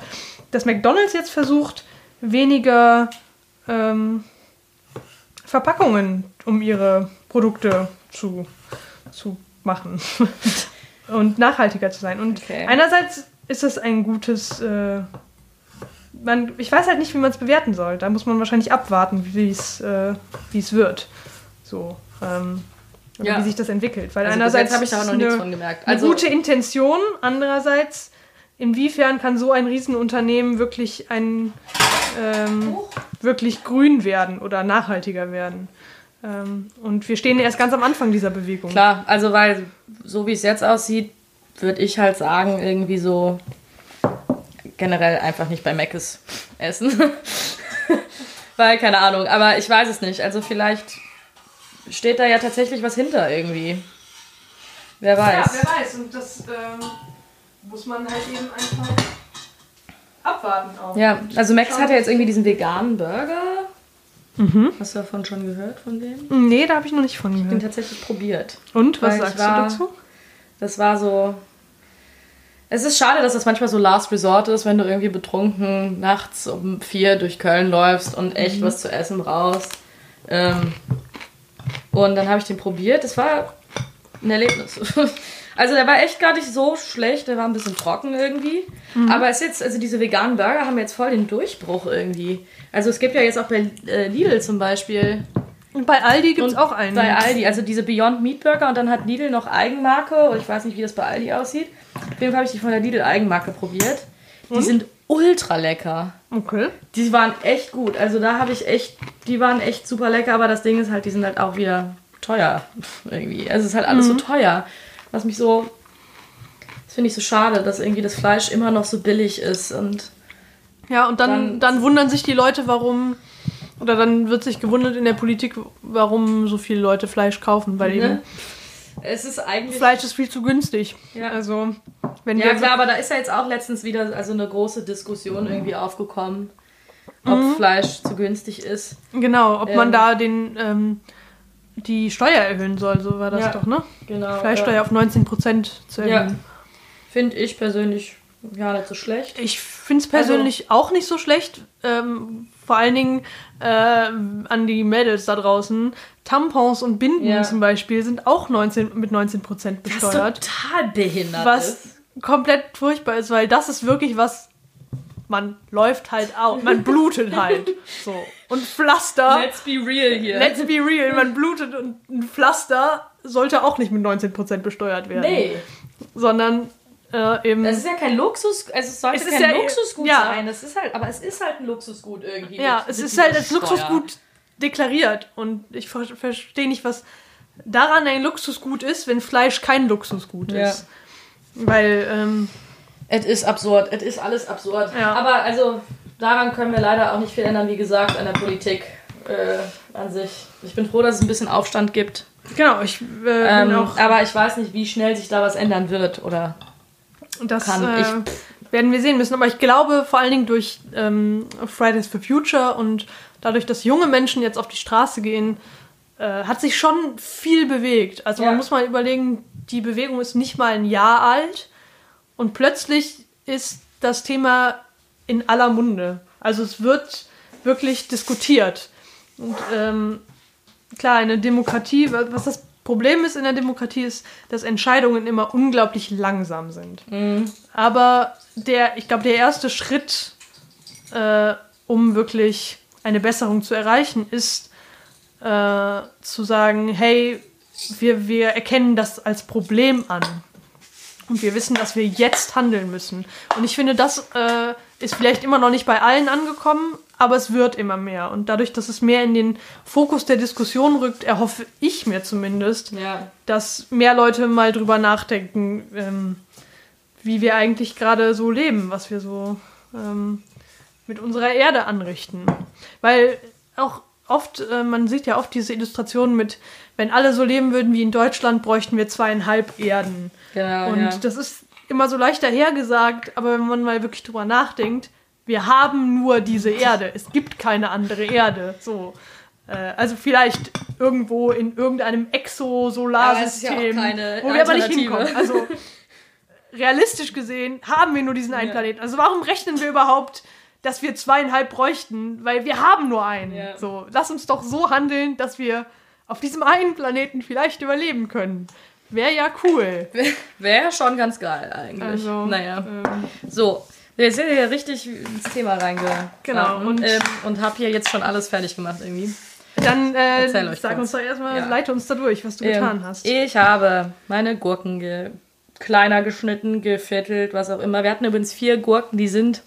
dass McDonalds jetzt versucht, weniger ähm, Verpackungen um ihre Produkte zu, zu machen und nachhaltiger zu sein. Und Okay. einerseits ist es ein gutes. Äh, man, ich weiß halt nicht, wie man es bewerten soll. Da muss man wahrscheinlich abwarten, wie es äh, es wird. So. Ähm, Ja. wie sich das entwickelt. Weil Also einerseits habe ich da auch noch eine, nichts von gemerkt. eine Also gute Intention, andererseits inwiefern kann so ein Riesenunternehmen wirklich ein ähm, wirklich grün werden oder nachhaltiger werden. Ähm, und wir stehen erst ganz am Anfang dieser Bewegung. klar, also weil so wie es jetzt aussieht, würde ich halt sagen, irgendwie so generell einfach nicht bei Mc's essen. weil, keine Ahnung, aber ich weiß es nicht. Also vielleicht steht da ja tatsächlich was hinter irgendwie. Wer weiß. Ja, wer weiß. Und das ähm, muss man halt eben einfach abwarten auch. Ja, also Max hat ja jetzt irgendwie diesen veganen Burger. Mhm. Hast du davon schon gehört von dem? Nee, da habe ich noch nicht von Den gehört. tatsächlich probiert. Und, was ich sagst war- du dazu? Das war so. Es ist schade, dass das manchmal so Last Resort ist, wenn du irgendwie betrunken nachts um vier durch Köln läufst und echt was zu essen brauchst. Ähm, und dann habe ich den probiert. Das war ein Erlebnis. Also der war echt gar nicht so schlecht, der war ein bisschen trocken irgendwie. Aber es ist jetzt, also diese veganen Burger haben jetzt voll den Durchbruch irgendwie. Also es gibt ja jetzt auch bei äh, Lidl zum Beispiel Und bei Aldi gibt es auch einen. Bei Aldi, also diese Beyond Meat Burger und dann hat Lidl noch Eigenmarke. Und ich weiß nicht, wie das bei Aldi aussieht. Auf jeden Fall habe ich die von der Lidl Eigenmarke probiert. Die sind ultra lecker. Okay. Die waren echt gut. Also da habe ich echt, die waren echt super lecker. Aber das Ding ist halt, die sind halt auch wieder teuer irgendwie. Also es ist halt alles so teuer. Was mich so, das finde ich so schade, dass irgendwie das Fleisch immer noch so billig ist. Und Ja, und dann, Dann- dann, wundern sich die Leute, warum. Oder dann wird sich gewundert in der Politik, warum so viele Leute Fleisch kaufen, weil eben ne? es ist eigentlich... Fleisch ist viel zu günstig. Ja. Also, wenn Ja, klar, aber da ist ja jetzt auch letztens wieder also eine große Diskussion irgendwie aufgekommen, ob Fleisch zu günstig ist. genau, ob man Ähm. da den ähm, die Steuer erhöhen soll, so war das Ja. doch, ne? Genau. Fleischsteuer auf 19% zu Ja. erhöhen. Finde ich persönlich gar nicht so schlecht. Ich finde es persönlich auch nicht so schlecht. Ähm, vor allen Dingen ähm, an die Mädels da draußen. Tampons und Binden Ja. zum Beispiel sind auch 19, mit 19% besteuert. total behindert was komplett furchtbar ist, weil das ist wirklich was, man läuft halt auch, man blutet halt. So. Und Pflaster, Let's be real hier. let's be real, man blutet und ein Pflaster sollte auch nicht mit 19% besteuert werden. nee, Sondern äh, eben. das ist ja kein Luxus, also es sollte Es ist kein ja- Luxusgut ja. sein. Das ist halt, aber es ist halt ein Luxusgut irgendwie. ja, mit- es mit ist halt als. Luxusgut deklariert. Und ich ver verstehe nicht, was daran ein Luxusgut ist, wenn Fleisch kein Luxusgut Ja. ist. Weil, ähm, Es ist absurd, es ist alles absurd. Ja. Aber also daran können wir leider auch nicht viel ändern, wie gesagt, an der Politik äh, an sich. Ich bin froh, dass es ein bisschen Aufstand gibt. genau, ich äh, bin Ähm, auch. aber ich weiß nicht, wie schnell sich da was ändern wird. Oder Das kann äh, ich- werden wir sehen müssen. Aber ich glaube, vor allen Dingen durch ähm, Fridays for Future und dadurch, dass junge Menschen jetzt auf die Straße gehen, äh, hat sich schon viel bewegt. Also Ja. man muss mal überlegen, die Bewegung ist nicht mal ein Jahr alt und plötzlich ist das Thema in aller Munde. Also es wird wirklich diskutiert. Und ähm, klar, eine Demokratie, wa- was das Problem ist in der Demokratie, ist, dass Entscheidungen immer unglaublich langsam sind. Aber der, ich glaube, der erste Schritt äh, um wirklich eine Besserung zu erreichen, ist äh, zu sagen, hey, wir, wir erkennen das als Problem an. Und wir wissen, dass wir jetzt handeln müssen. Und ich finde, das äh, ist vielleicht immer noch nicht bei allen angekommen, aber es wird immer mehr. Und dadurch, dass es mehr in den Fokus der Diskussion rückt, erhoffe ich mir zumindest, Ja. dass mehr Leute mal drüber nachdenken, ähm, wie wir eigentlich gerade so leben, was wir so ähm, mit unserer Erde anrichten. Weil auch oft, äh, man sieht ja oft diese Illustrationen mit, wenn alle so leben würden wie in Deutschland, bräuchten wir zweieinhalb Erden. Genau, Und ja. das ist immer so leicht dahergesagt, aber wenn man mal wirklich drüber nachdenkt, wir haben nur diese Erde. Es gibt keine andere Erde. So. Äh, also vielleicht irgendwo in irgendeinem ja Exosolarsystem, keine wo wir aber nicht hinkommen. Also realistisch gesehen haben wir nur diesen einen Ja. Planeten. Also warum rechnen wir überhaupt, dass wir zweieinhalb bräuchten? Weil wir haben nur einen. Ja. So, lass uns doch so handeln, dass wir auf diesem einen Planeten vielleicht überleben können. Wäre ja cool. Wäre schon ganz geil eigentlich. Also, naja. ähm, So, wir sind hier richtig ins Thema reingegangen. Genau, Und, und- ähm, und hab hier jetzt schon alles fertig gemacht irgendwie. Dann äh, sag kurz. uns doch erstmal, Ja. leite uns da durch, was du getan Ähm, hast. Ich habe meine Gurken ge kleiner geschnitten, geviertelt, was auch immer. Wir hatten übrigens vier Gurken, die sind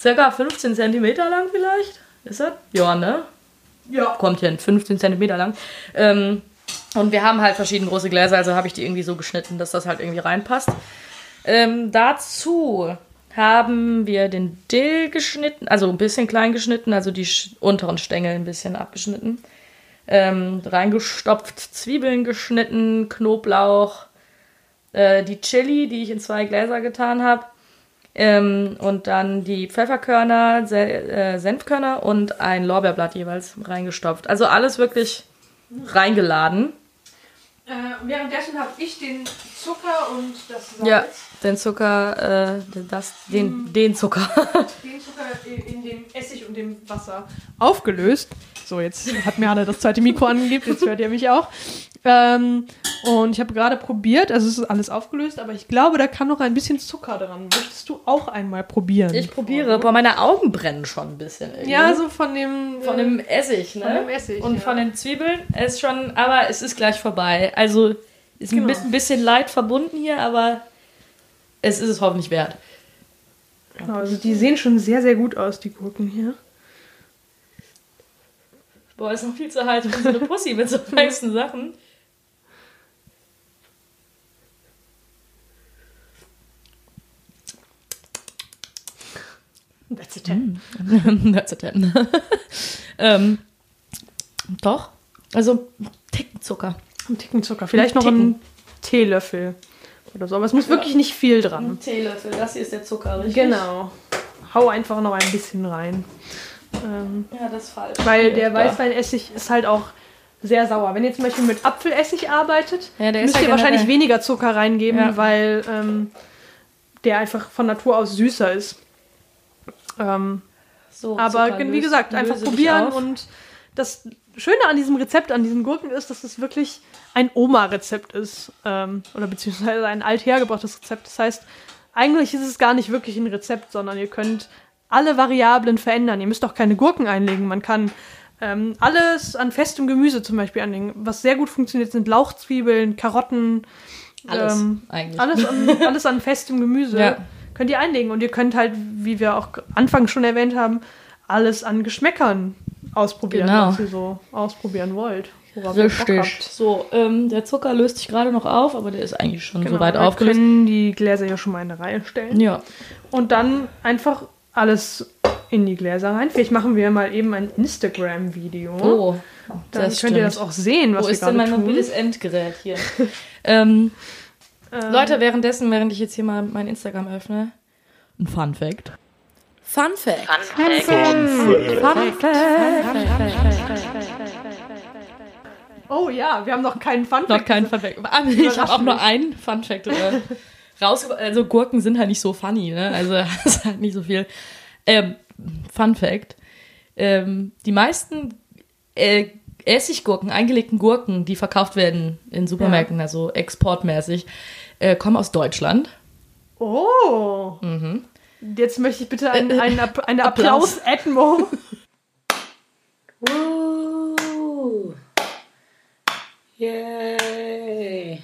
circa 15 Zentimeter lang vielleicht. Ist das? Ja, ne? Ja. Kommt hin, 15 Zentimeter lang. Ähm, und wir haben halt verschiedene große Gläser, also habe ich die irgendwie so geschnitten, dass das halt irgendwie reinpasst. Ähm, dazu haben wir den Dill geschnitten, also ein bisschen klein geschnitten, also die unteren Stängel ein bisschen abgeschnitten. Ähm, reingestopft, Zwiebeln geschnitten, Knoblauch, äh, die Chili, die ich in zwei Gläser getan habe. Ähm, und dann die Pfefferkörner, Se äh, Senfkörner und ein Lorbeerblatt jeweils reingestopft. Also alles wirklich reingeladen. Äh, währenddessen habe ich den Zucker und das Salz, Ja, den Zucker, äh, das, den, den Zucker. den Zucker in, in dem Essig und dem Wasser aufgelöst. So, jetzt hat mir Hanne das zweite Mikro angegeben, jetzt hört ihr mich auch. Ähm, und ich habe gerade probiert, also es ist alles aufgelöst, aber ich glaube, da kann noch ein bisschen Zucker dran. Möchtest du auch einmal probieren? Ich probiere, boah, meine Augen brennen schon ein bisschen. Irgendwie. Ja, so von dem. Von äh, dem Essig, ne? Von dem Essig, Und ja. von den Zwiebeln ist schon, aber es ist gleich vorbei. Also ist ein Genau. bisschen, bisschen Leid verbunden hier, aber es ist es hoffentlich wert. Genau, also die sehen schon sehr, sehr gut aus, die Gurken hier. Boah, ist noch viel zu heiß für so eine Pussy mit so heißen Sachen. That's a ten. That's a 10. ähm, doch. Also, Ticken Zucker. Ein Ticken Zucker. Vielleicht noch Ticken. ein Teelöffel oder so. Aber es muss wirklich nicht viel dran. Ein Teelöffel, das hier ist der Zucker, richtig? Genau. Hau einfach noch ein bisschen rein. Ähm, Ja, das ist falsch. weil der. Weißweinessig ist halt auch sehr sauer. Wenn ihr zum Beispiel mit Apfelessig arbeitet, Ja, der ist müsst ja ihr wahrscheinlich generell- weniger Zucker reingeben, Ja. weil ähm, der einfach von Natur aus süßer ist. Ähm, So, aber Zucker wie gesagt, einfach löse probieren und das Schöne an diesem Rezept, an diesen Gurken ist, dass es wirklich ein Oma-Rezept ist. Ähm, oder beziehungsweise ein althergebrachtes Rezept. Das heißt, eigentlich ist es gar nicht wirklich ein Rezept, sondern ihr könnt alle Variablen verändern. Ihr müsst auch keine Gurken einlegen. Man kann ähm, alles an festem Gemüse zum Beispiel anlegen. Was sehr gut funktioniert, sind Lauchzwiebeln, Karotten. Alles, ähm, eigentlich. alles, an, alles an festem Gemüse Ja. könnt ihr einlegen. Und ihr könnt halt, wie wir auch anfangs schon erwähnt haben, alles an Geschmäckern ausprobieren, Genau. was ihr so ausprobieren wollt. Richtig. So, ähm, der Zucker löst sich gerade noch auf, aber der ist eigentlich schon Genau, soweit wir aufgelöst. können die Gläser ja schon mal in eine Reihe stellen. Ja. Und dann einfach alles in die Gläser rein. Vielleicht machen wir mal eben ein Instagram-Video. Oh, dann das könnt ihr das stimmt. auch sehen, was Wo wir ist denn mein tun. mobiles Endgerät hier? ähm, Ähm, Leute, währenddessen, während ich jetzt hier mal mein Instagram öffne, ein Fun Fact. Fun Fact. Fun Oh ja, wir haben noch keinen Fun Noch kein Fun Fact. Ah, Ich habe auch nur einen Fun Fact äh, raus. Also Gurken sind halt nicht so funny, ne? Also das ist halt nicht so viel. Ähm, Fun Fact. Ähm, die meisten äh, Essiggurken, eingelegten Gurken, die verkauft werden in Supermärkten, also exportmäßig, äh, kommen aus Deutschland. Oh. Mhm. Jetzt möchte ich bitte einen, einen, App- eine Applaus-Atmo. Uh. Yay.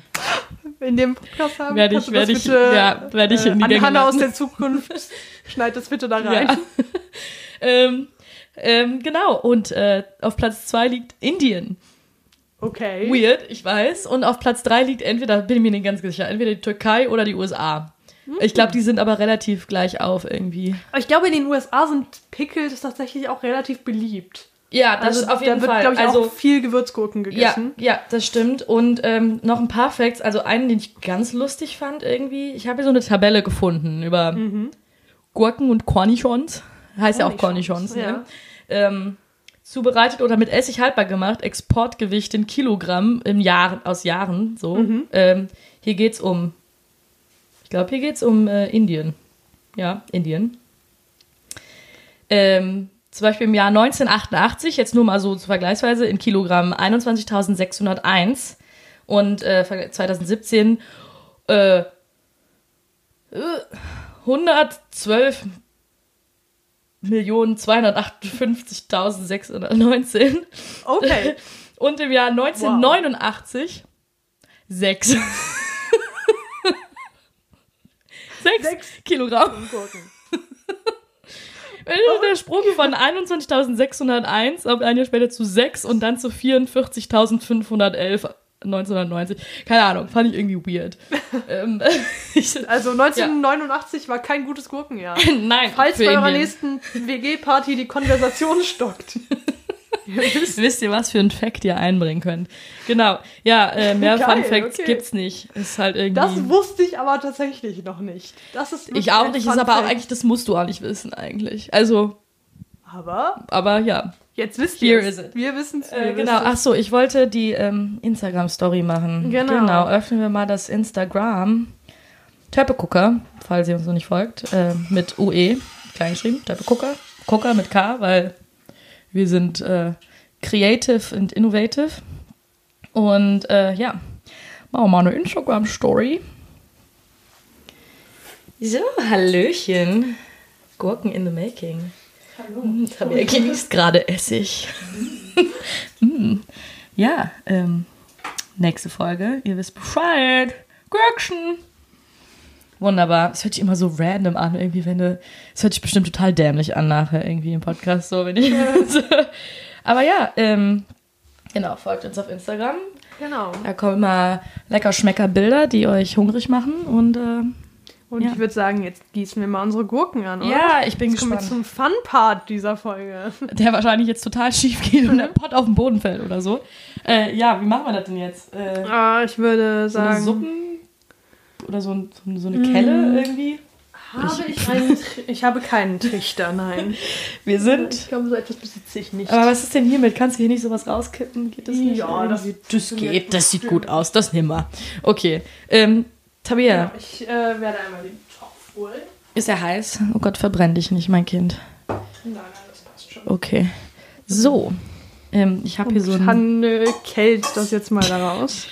In dem Podcast haben. Werde ich, werde ich, bitte, ja, werde ich in die an Gänge Hannah aus der Zukunft. Schneid das bitte da rein. Ja. ähm, ähm, genau, und äh, auf Platz zwei liegt Indien. Okay. Weird, ich weiß. Und auf Platz drei liegt entweder, bin ich mir nicht ganz sicher, entweder die Türkei oder die USA. Ich glaube, die sind aber relativ gleich auf irgendwie. Aber ich glaube, in den USA sind Pickles tatsächlich auch relativ beliebt. Ja, das also auf jeden da wird, Fall. glaube ich, also, auch viel Gewürzgurken ja, gegessen. ja, das stimmt. Und ähm, noch ein paar Facts. Also einen, den ich ganz lustig fand irgendwie. Ich habe hier so eine Tabelle gefunden über Gurken und Cornichons. Heißt ja auch Cornichons, Cornichons. Ne? Ähm, zubereitet oder mit Essig haltbar gemacht. Exportgewicht in Kilogramm im Jahr, aus Jahren. So. Ähm, hier geht's um. Ich glaube, hier geht's um äh, Indien. Ja, Indien. Ähm, zum Beispiel im Jahr 1988, jetzt nur mal so vergleichsweise, in Kilogramm 21.601 und äh, 2017 äh, äh, 112 Millionen 258.619 Okay. und im Jahr 1989 sechs. sechs Sechs. Kilogramm. Gurken. Der Sprung von 21.601 auf ein Jahr später zu 6 und dann zu 44.511 1990. Keine Ahnung, fand ich irgendwie weird. ähm, ich, Also 1989 war kein gutes Gurkenjahr. nein, Falls bei eurer nächsten WG-Party die Konversation stockt. Wisst ihr, was für ein Fact ihr einbringen könnt? Genau. Ja, äh, mehr Geil, Fun Facts okay. gibt's nicht. Ist halt irgendwie. Das wusste ich aber tatsächlich noch nicht. Das ist ich auch nicht, Fun ist aber auch eigentlich, das musst du auch nicht wissen, eigentlich. Also, Aber aber ja. jetzt wisst ihr it. Wir wissen es. Äh, genau, ach so, ich wollte die ähm, Instagram-Story machen. Genau. Genau, öffnen wir mal das Instagram. Törpegucker, falls ihr uns noch nicht folgt, äh, mit UE, kleingeschrieben, Törpegucker. Gucker mit K, weil wir sind äh, creative und innovative. Und äh, ja, machen wir mal eine Instagram-Story. So, Hallöchen. Gurken in the making. Hallo. Tabea genießt gerade Essig. Mm. Ja, ähm, nächste Folge. Ihr wisst Bescheid. Gürkchen. Wunderbar. Es hört sich immer so random an, irgendwie, wenn du. Es hört sich bestimmt total dämlich an nachher irgendwie im Podcast, so, wenn ich. Aber ja, ähm, genau, folgt uns auf Instagram. Genau. Da kommen immer lecker Schmecker Bilder, die euch hungrig machen und äh, Und Ja. ich würde sagen, jetzt gießen wir mal unsere Gurken an, oder? ja, ich bin Jetzt kommen wir gespannt. zum Fun-Part dieser Folge. der wahrscheinlich jetzt total schief geht und der Pott auf den Boden fällt oder so. Äh, ja, wie machen wir das denn jetzt? Äh, Ah, ich würde so sagen. Suppen oder so, ein, so, eine Kelle irgendwie? Habe ich einen Tri- Ich habe keinen Trichter, nein. Wir sind. Ich glaube, so etwas besitze ich nicht. Aber was ist denn hiermit? Kannst du hier nicht sowas rauskippen? Geht das nicht? Ja, das das geht. Das sieht gut aus. Das nehmen wir. Okay. Ähm, Tabea, Ja, ich äh, werde einmal den Topf holen. ist er heiß? Oh Gott, verbrenn dich nicht, mein Kind. Nein, nein, das passt schon. Okay. So. Ähm, ich habe hier so ein. Dann äh, kält das jetzt mal da raus.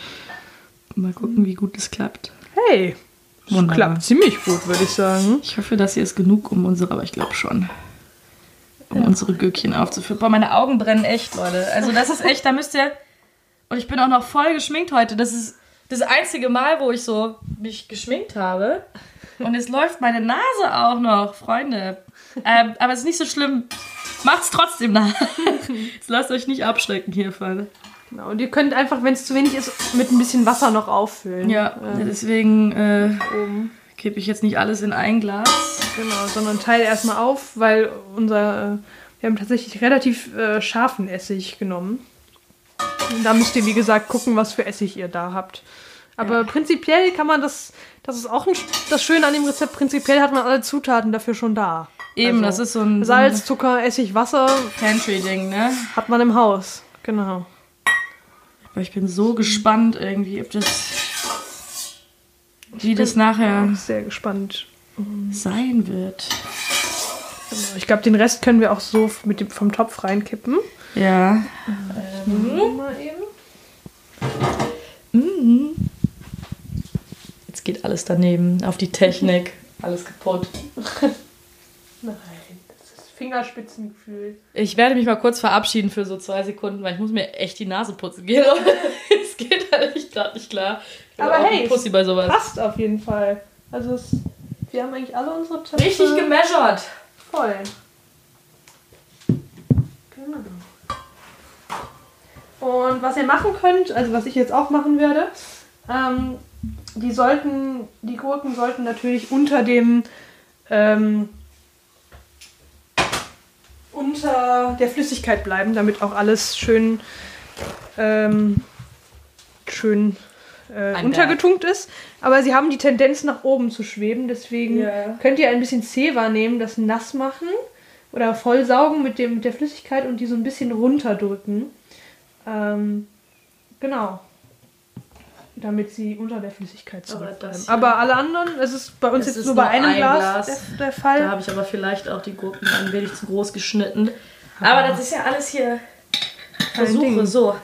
Mal gucken, wie gut es klappt. Hey, Wunderbar. klappt ziemlich gut, würde ich sagen. Ich hoffe, das hier ist genug, um unsere, aber ich glaube schon. Um unsere Gürkchen aufzuführen. Boah, meine Augen brennen echt, Leute. Also das ist echt, da müsst ihr. Und ich bin auch noch voll geschminkt heute. Das ist das einzige Mal, wo ich so mich geschminkt habe. Und jetzt läuft meine Nase auch noch, Freunde. Ähm, aber es ist nicht so schlimm. Macht's trotzdem nach. Jetzt lasst euch nicht abschrecken hiervon. Genau. Und ihr könnt einfach, wenn es zu wenig ist, mit ein bisschen Wasser noch auffüllen. Ja, Äh, deswegen äh, kippe ich jetzt nicht alles in ein Glas. Genau, sondern teile erstmal auf, weil unser. Äh, wir haben tatsächlich relativ äh, scharfen Essig genommen. Und da müsst ihr, wie gesagt, gucken, was für Essig ihr da habt. Aber prinzipiell kann man das. Das ist auch ein, das Schöne an dem Rezept. Prinzipiell hat man alle Zutaten dafür schon da. Eben, Also, das ist so ein, Salz, Zucker, Essig, Wasser Pantry-Ding, ne? hat man im Haus. Genau. Aber ich bin so gespannt irgendwie, ob das. Wie das nachher Sehr gespannt. sein wird. Genau. Ich glaube, den Rest können wir auch so mit dem, vom Topf reinkippen. Ja. Mal eben. Jetzt geht alles daneben. Auf die Technik. Alles kaputt. Fingerspitzengefühl. Ich werde mich mal kurz verabschieden für so zwei Sekunden, weil ich muss mir echt die Nase putzen gehen. es geht halt echt gerade nicht klar. Aber hey, Pussy bei sowas. Passt auf jeden Fall. Also es, wir haben eigentlich alle unsere Töpfe Richtig gemeasured. voll. Genau. Und was ihr machen könnt, also was ich jetzt auch machen werde, ähm, die sollten, die Gurken sollten natürlich unter dem ähm, unter der Flüssigkeit bleiben, damit auch alles schön ähm, schön äh, untergetunkt ist. Aber sie haben die Tendenz nach oben zu schweben, deswegen Ja. könnt ihr ein bisschen Zewa nehmen, das nass machen oder vollsaugen mit, dem, mit der Flüssigkeit und die so ein bisschen runterdrücken. Ähm, genau. Damit sie unter der Flüssigkeit Aber zurückbleiben. Aber, hier- alle anderen, es ist bei uns Es jetzt nur bei einem ein Glas, Glas. Der, der Fall. Da habe ich aber vielleicht auch die Gurken ein wenig zu groß geschnitten. Aber das ist ja alles hier Versuche. So,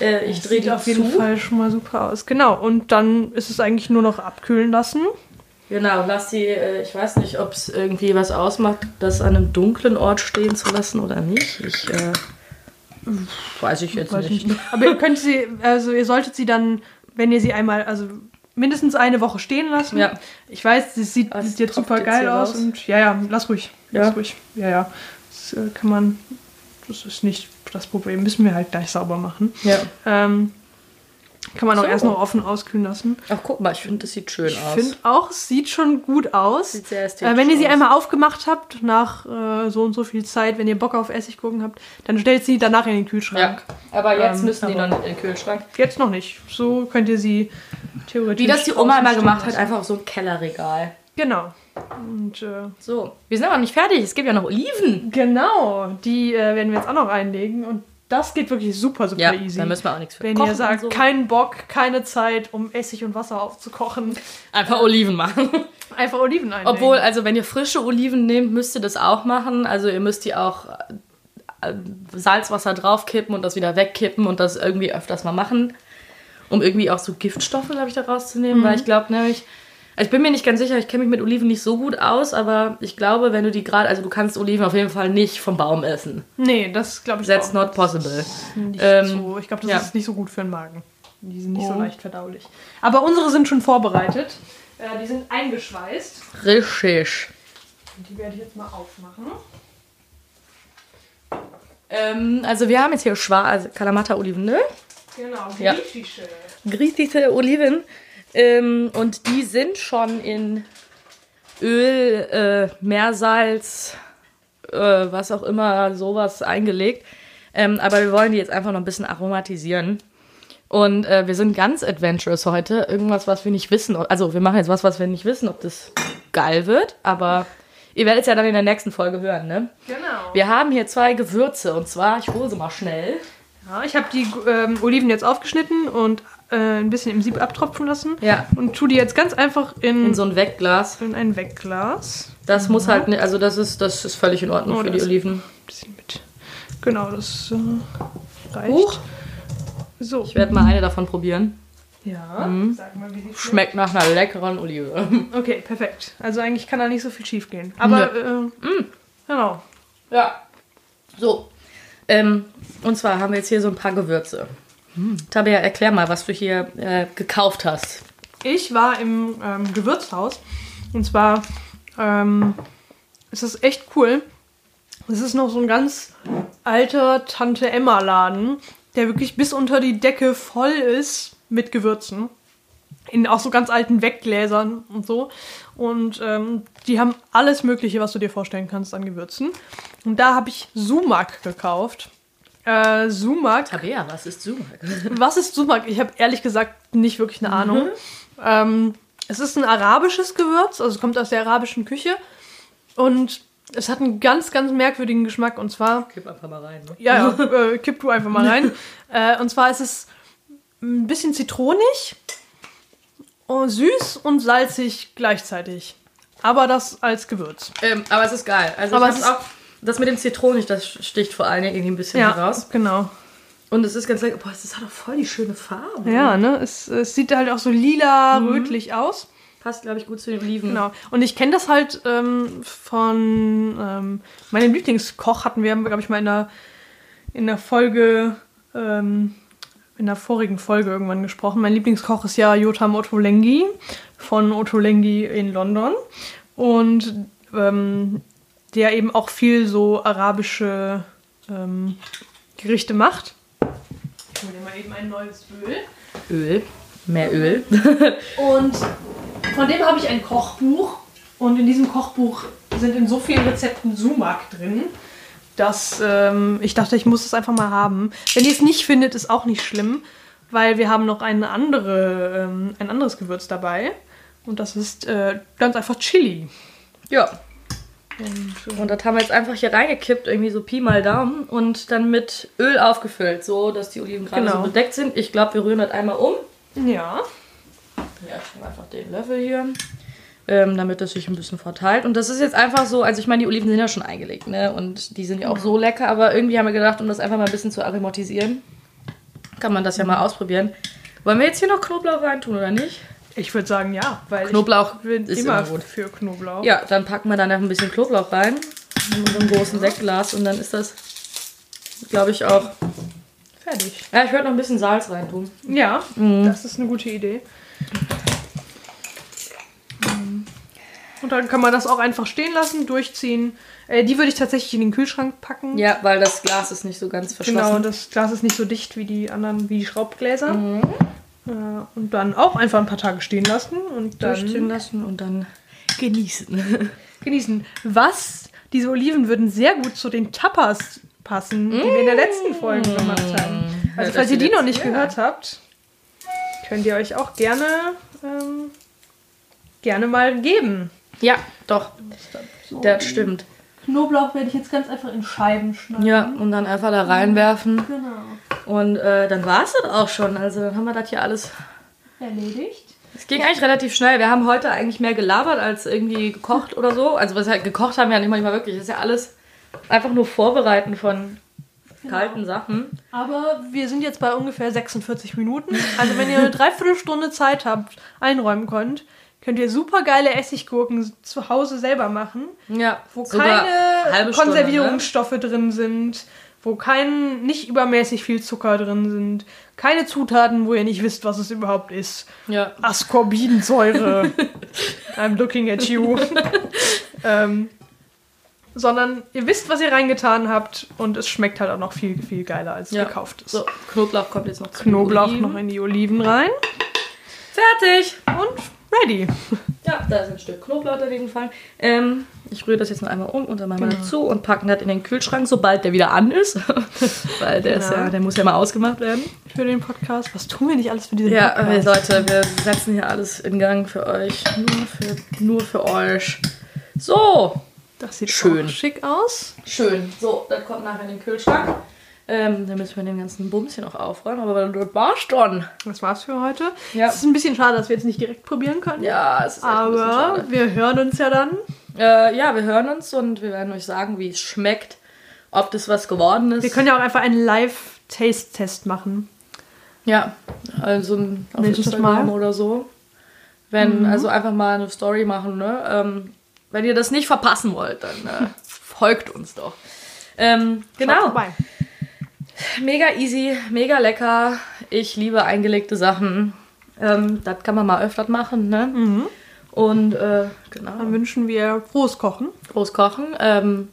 äh, ich drehe die auf jeden zu. Fall schon mal super aus. Genau, und dann ist es eigentlich nur noch abkühlen lassen. Genau, lass die, äh, ich weiß nicht, ob es irgendwie was ausmacht, das an einem dunklen Ort stehen zu lassen oder nicht. Ich, äh, weiß ich jetzt Weiß nicht. ich nicht. Aber ihr könnt sie, also ihr solltet sie dann, wenn ihr sie einmal, also mindestens eine Woche stehen lassen. Ja. Ich weiß, das sieht, es sieht jetzt super jetzt geil hier aus und ja, ja, lass ruhig. Ja? Lass ruhig. Ja, ja. Das äh, kann man, das ist nicht das Problem, müssen wir halt gleich sauber machen. Ja. Ähm, kann man auch So. erst noch offen auskühlen lassen. Ach, guck mal, ich finde, das sieht schön Ich aus. finde auch, es sieht schon gut aus. Sieht sehr ästhetisch Äh, wenn ihr sie aus. einmal aufgemacht habt, nach äh, so und so viel Zeit, wenn ihr Bock auf Essiggurken habt, dann stellt sie danach in den ja, Kühlschrank. aber jetzt Ähm, müssen die noch nicht in den Kühlschrank. Jetzt noch nicht. So könnt ihr sie theoretisch. Wie das die Oma immer gemacht hat, einfach auf so ein Kellerregal. Genau. Und äh, So, wir sind aber nicht fertig. Es gibt ja noch Oliven. genau, die äh, werden wir jetzt auch noch einlegen. Und das geht wirklich super, super Ja, easy. da müssen wir auch nichts für Wenn kochen ihr sagt, so. kein Bock, keine Zeit, um Essig und Wasser aufzukochen, Einfach Oliven machen. einfach Oliven einlegen. Obwohl, also wenn ihr frische Oliven nehmt, müsst ihr das auch machen. Also ihr müsst die auch äh, Salzwasser draufkippen und das wieder wegkippen und das irgendwie öfters mal machen, um irgendwie auch so Giftstoffe, glaube ich, da rauszunehmen. Weil ich glaube nämlich, ich bin mir nicht ganz sicher, ich kenne mich mit Oliven nicht so gut aus, aber ich glaube, wenn du die gerade, also du kannst Oliven auf jeden Fall nicht vom Baum essen. Nee, das glaube ich That's auch. not possible. Nicht Ähm, so. Ich glaube, das ja. ist nicht so gut für den Magen. Die sind nicht so Oh. leicht verdaulich. Aber unsere sind schon vorbereitet. Äh, die sind eingeschweißt. Richtig. Und die werde ich jetzt mal aufmachen. Ähm, also wir haben jetzt hier schwarze also Kalamata-Olivenöl. Genau, Ja. griechische. griechische Oliven. Ähm, und die sind schon in Öl, äh, Meersalz, äh, was auch immer, sowas eingelegt. Ähm, aber wir wollen die jetzt einfach noch ein bisschen aromatisieren. Und äh, wir sind ganz adventurous heute. Irgendwas, was wir nicht wissen. Also wir machen jetzt was, was wir nicht wissen, ob das geil wird. Aber ihr werdet es ja dann in der nächsten Folge hören, ne? Genau. Wir haben hier zwei Gewürze. Und zwar, ich hole sie mal schnell. Ja, ich habe die ähm, Oliven jetzt aufgeschnitten und äh, ein bisschen im Sieb abtropfen lassen. Ja. Und tue die jetzt ganz einfach in, In so ein Wegglas. in ein Wegglas. Das muss halt nicht, also das ist, das ist völlig in Ordnung Oh, für die Oliven. Ein bisschen mit. Genau, das äh, reicht. Huch. So. Ich werde mal eine davon probieren. Ja, sag mal, wie sie schmeckt. Nach einer leckeren Olive. Okay, perfekt. Also eigentlich kann da nicht so viel schief gehen. Aber, äh, genau. Ja. So. Ähm, und zwar haben wir jetzt hier so ein paar Gewürze. Tabea, erklär mal, was du hier äh, gekauft hast. Ich war im ähm, Gewürzhaus und zwar ähm, ist das echt cool. Es ist noch so ein ganz alter Tante Emma Laden, der wirklich bis unter die Decke voll ist mit Gewürzen. In auch so ganz alten Weggläsern und so. Und ähm, die haben alles Mögliche, was du dir vorstellen kannst an Gewürzen. Und da habe ich Sumak gekauft. Äh, Sumak Tabea, was ist Sumak? was ist Sumak? Ich habe ehrlich gesagt nicht wirklich eine Ahnung. Ähm, es ist ein arabisches Gewürz, also es kommt aus der arabischen Küche. Und es hat einen ganz, ganz merkwürdigen Geschmack. Und zwar, Kipp einfach mal rein. Ne? ja, ja äh, kipp du einfach mal rein. äh, und zwar ist es ein bisschen zitronig, oh, süß und salzig gleichzeitig. Aber das als Gewürz. Ähm, aber es ist geil. Also Aber ich es hab's auch, das mit dem Zitronig, das sticht vor allen Dingen irgendwie ein bisschen heraus. genau. Und es ist ganz lecker. Boah, das hat auch voll die schöne Farbe. Ja, ne? Es, es sieht halt auch so lila, rötlich aus. Passt, glaube ich, gut zu den Oliven. Genau. Und ich kenne das halt ähm, von ähm, meinem Lieblingskoch, hatten wir, glaube ich, mal in der, in der Folge, ähm, in der vorigen Folge irgendwann gesprochen. Mein Lieblingskoch ist ja Jotam Ottolenghi von Ottolenghi in London. Und ähm, der eben auch viel so arabische ähm, Gerichte macht. Ich hole mal eben ein neues Öl. Öl. Mehr Öl. Und von dem habe ich ein Kochbuch. Und in diesem Kochbuch sind in so vielen Rezepten Sumak drin, dass ähm, ich dachte, ich muss es einfach mal haben. Wenn ihr es nicht findet, ist auch nicht schlimm, weil wir haben noch eine andere, ähm, ein anderes Gewürz dabei. Und das ist äh, ganz einfach Chili. ja. Und, Und das haben wir jetzt einfach hier reingekippt, irgendwie so Pi mal Daumen und dann mit Öl aufgefüllt, so dass die Oliven gerade Genau. so bedeckt sind. Ich glaube, wir rühren das einmal um. ja. Ja, ich nehme einfach den Löffel hier, ähm, damit das sich ein bisschen verteilt. Und das ist jetzt einfach so, also ich meine, die Oliven sind ja schon eingelegt, ne? Und die sind ja auch so lecker, aber irgendwie haben wir gedacht, um das einfach mal ein bisschen zu aromatisieren, kann man das ja mal ausprobieren. Wollen wir jetzt hier noch Knoblauch reintun oder nicht? Ich würde sagen, ja, weil Knoblauch ich bin ist immer gut. für Knoblauch. Ja, dann packen wir dann noch ein bisschen Knoblauch rein. In so einem großen Sektglas und dann ist das, glaube ich, auch. Fertig. Ja, ich würde noch ein bisschen Salz reintun. Ja, Mhm. das ist eine gute Idee. Und dann kann man das auch einfach stehen lassen, durchziehen. Äh, die würde ich tatsächlich in den Kühlschrank packen. Ja, weil das Glas ist nicht so ganz verschlossen. Genau, das Glas ist nicht so dicht wie die anderen, wie die Schraubgläser. Mhm. Äh, und dann auch einfach ein paar Tage stehen lassen und durchstehen dann lassen und dann genießen. genießen. Was? Diese Oliven würden sehr gut zu den Tapas passen, die wir in der letzten Folge gemacht haben. Also Hört falls ihr die die noch nicht ja. gehört habt, könnt ihr euch auch gerne, ähm, gerne mal geben. Ja, doch. Das stimmt. Knoblauch werde ich jetzt ganz einfach in Scheiben schneiden. Ja, und dann einfach da reinwerfen. Genau. Und äh, dann war es das auch schon. Also dann haben wir das hier alles. Erledigt. Es ging eigentlich relativ schnell. Wir haben heute eigentlich mehr gelabert als irgendwie gekocht oder so. Also was halt gekocht haben wir ja nicht mal wirklich. Das ist ja alles einfach nur Vorbereiten von kalten Sachen. Aber wir sind jetzt bei ungefähr 46 Minuten. Also wenn ihr eine Dreiviertelstunde Zeit habt, einräumen könnt, könnt ihr super geile Essiggurken zu Hause selber machen, Ja, wo keine Stunde, Konservierungsstoffe drin sind, wo kein nicht übermäßig viel Zucker drin sind, keine Zutaten, wo ihr nicht wisst, was es überhaupt ist. Ja. Ascorbinsäure. I'm looking at you. ähm, sondern ihr wisst, was ihr reingetan habt und es schmeckt halt auch noch viel, viel geiler als Ja. gekauft ist. So, Knoblauch kommt jetzt noch zu Knoblauch noch in die Oliven rein Fertig! und ready. Ja, da ist ein Stück Knoblauch dagegen gefallen. Ähm, ich rühre das jetzt noch einmal um und dann wir Genau. dazu und packen das in den Kühlschrank, sobald der wieder an ist. Weil der, ist Genau. ja, der muss ja mal ausgemacht werden. Für den Podcast. Was tun wir nicht alles für diesen Ja, Podcast? äh, Leute, wir setzen hier alles in Gang für euch. Nur für, nur für euch. So, Das sieht Schön. schick aus. schön. So, das kommt nachher in den Kühlschrank. Ähm, dann müssen wir den ganzen Bums hier noch aufräumen, aber das war's schon. Das war's für heute. Ja. Es ist ein bisschen schade, dass wir jetzt nicht direkt probieren können. Ja, es ist Aber wir hören uns ja dann. Äh, ja, wir hören uns und wir werden euch sagen, wie es schmeckt, ob das was geworden ist. Wir können ja auch einfach einen Live-Taste-Test machen. Ja, also ein- auf Nächstes Instagram Mal. oder so. Wenn, also einfach mal eine Story machen, ne? Ähm, wenn ihr das nicht verpassen wollt, dann äh, folgt uns doch. Ähm, genau. Mega easy, mega lecker. Ich liebe eingelegte Sachen. Ähm, das kann man mal öfter machen, ne? Und äh, genau. Dann wünschen wir frohes Kochen. groß kochen. Ähm,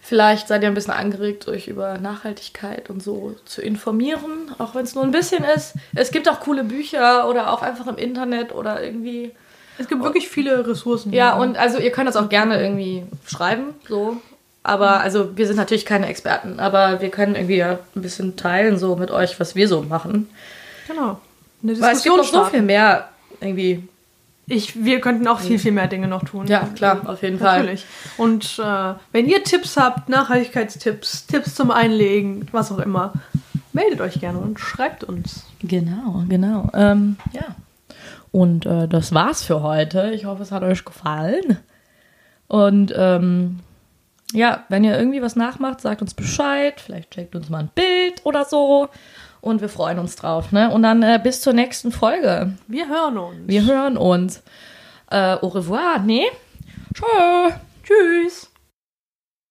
vielleicht seid ihr ein bisschen angeregt, euch über Nachhaltigkeit und so zu informieren, auch wenn es nur ein bisschen ist. Es gibt auch coole Bücher oder auch einfach im Internet oder irgendwie. Es gibt wirklich viele Ressourcen. Ja, und also ihr könnt das auch gerne irgendwie schreiben, so. Aber also wir sind natürlich keine Experten, aber wir können irgendwie ja ein bisschen teilen so mit euch, was wir so machen. Genau. Eine Weil es gibt Diskussion noch so starten. viel mehr irgendwie. Ich, wir könnten auch viel, viel mehr Dinge noch tun. Ja, klar, auf jeden Fall. Natürlich. Und äh, wenn ihr Tipps habt, Nachhaltigkeitstipps, Tipps zum Einlegen, was auch immer, meldet euch gerne und schreibt uns. Genau, genau. Ähm, ja. Und äh, das war's für heute. Ich hoffe, es hat euch gefallen. Und ähm, ja, wenn ihr irgendwie was nachmacht, sagt uns Bescheid. Vielleicht schickt uns mal ein Bild oder so. Und wir freuen uns drauf. Ne? Und dann äh, bis zur nächsten Folge. Wir hören uns. Wir hören uns. äh, au revoir, nee? Tschö. Tschüss.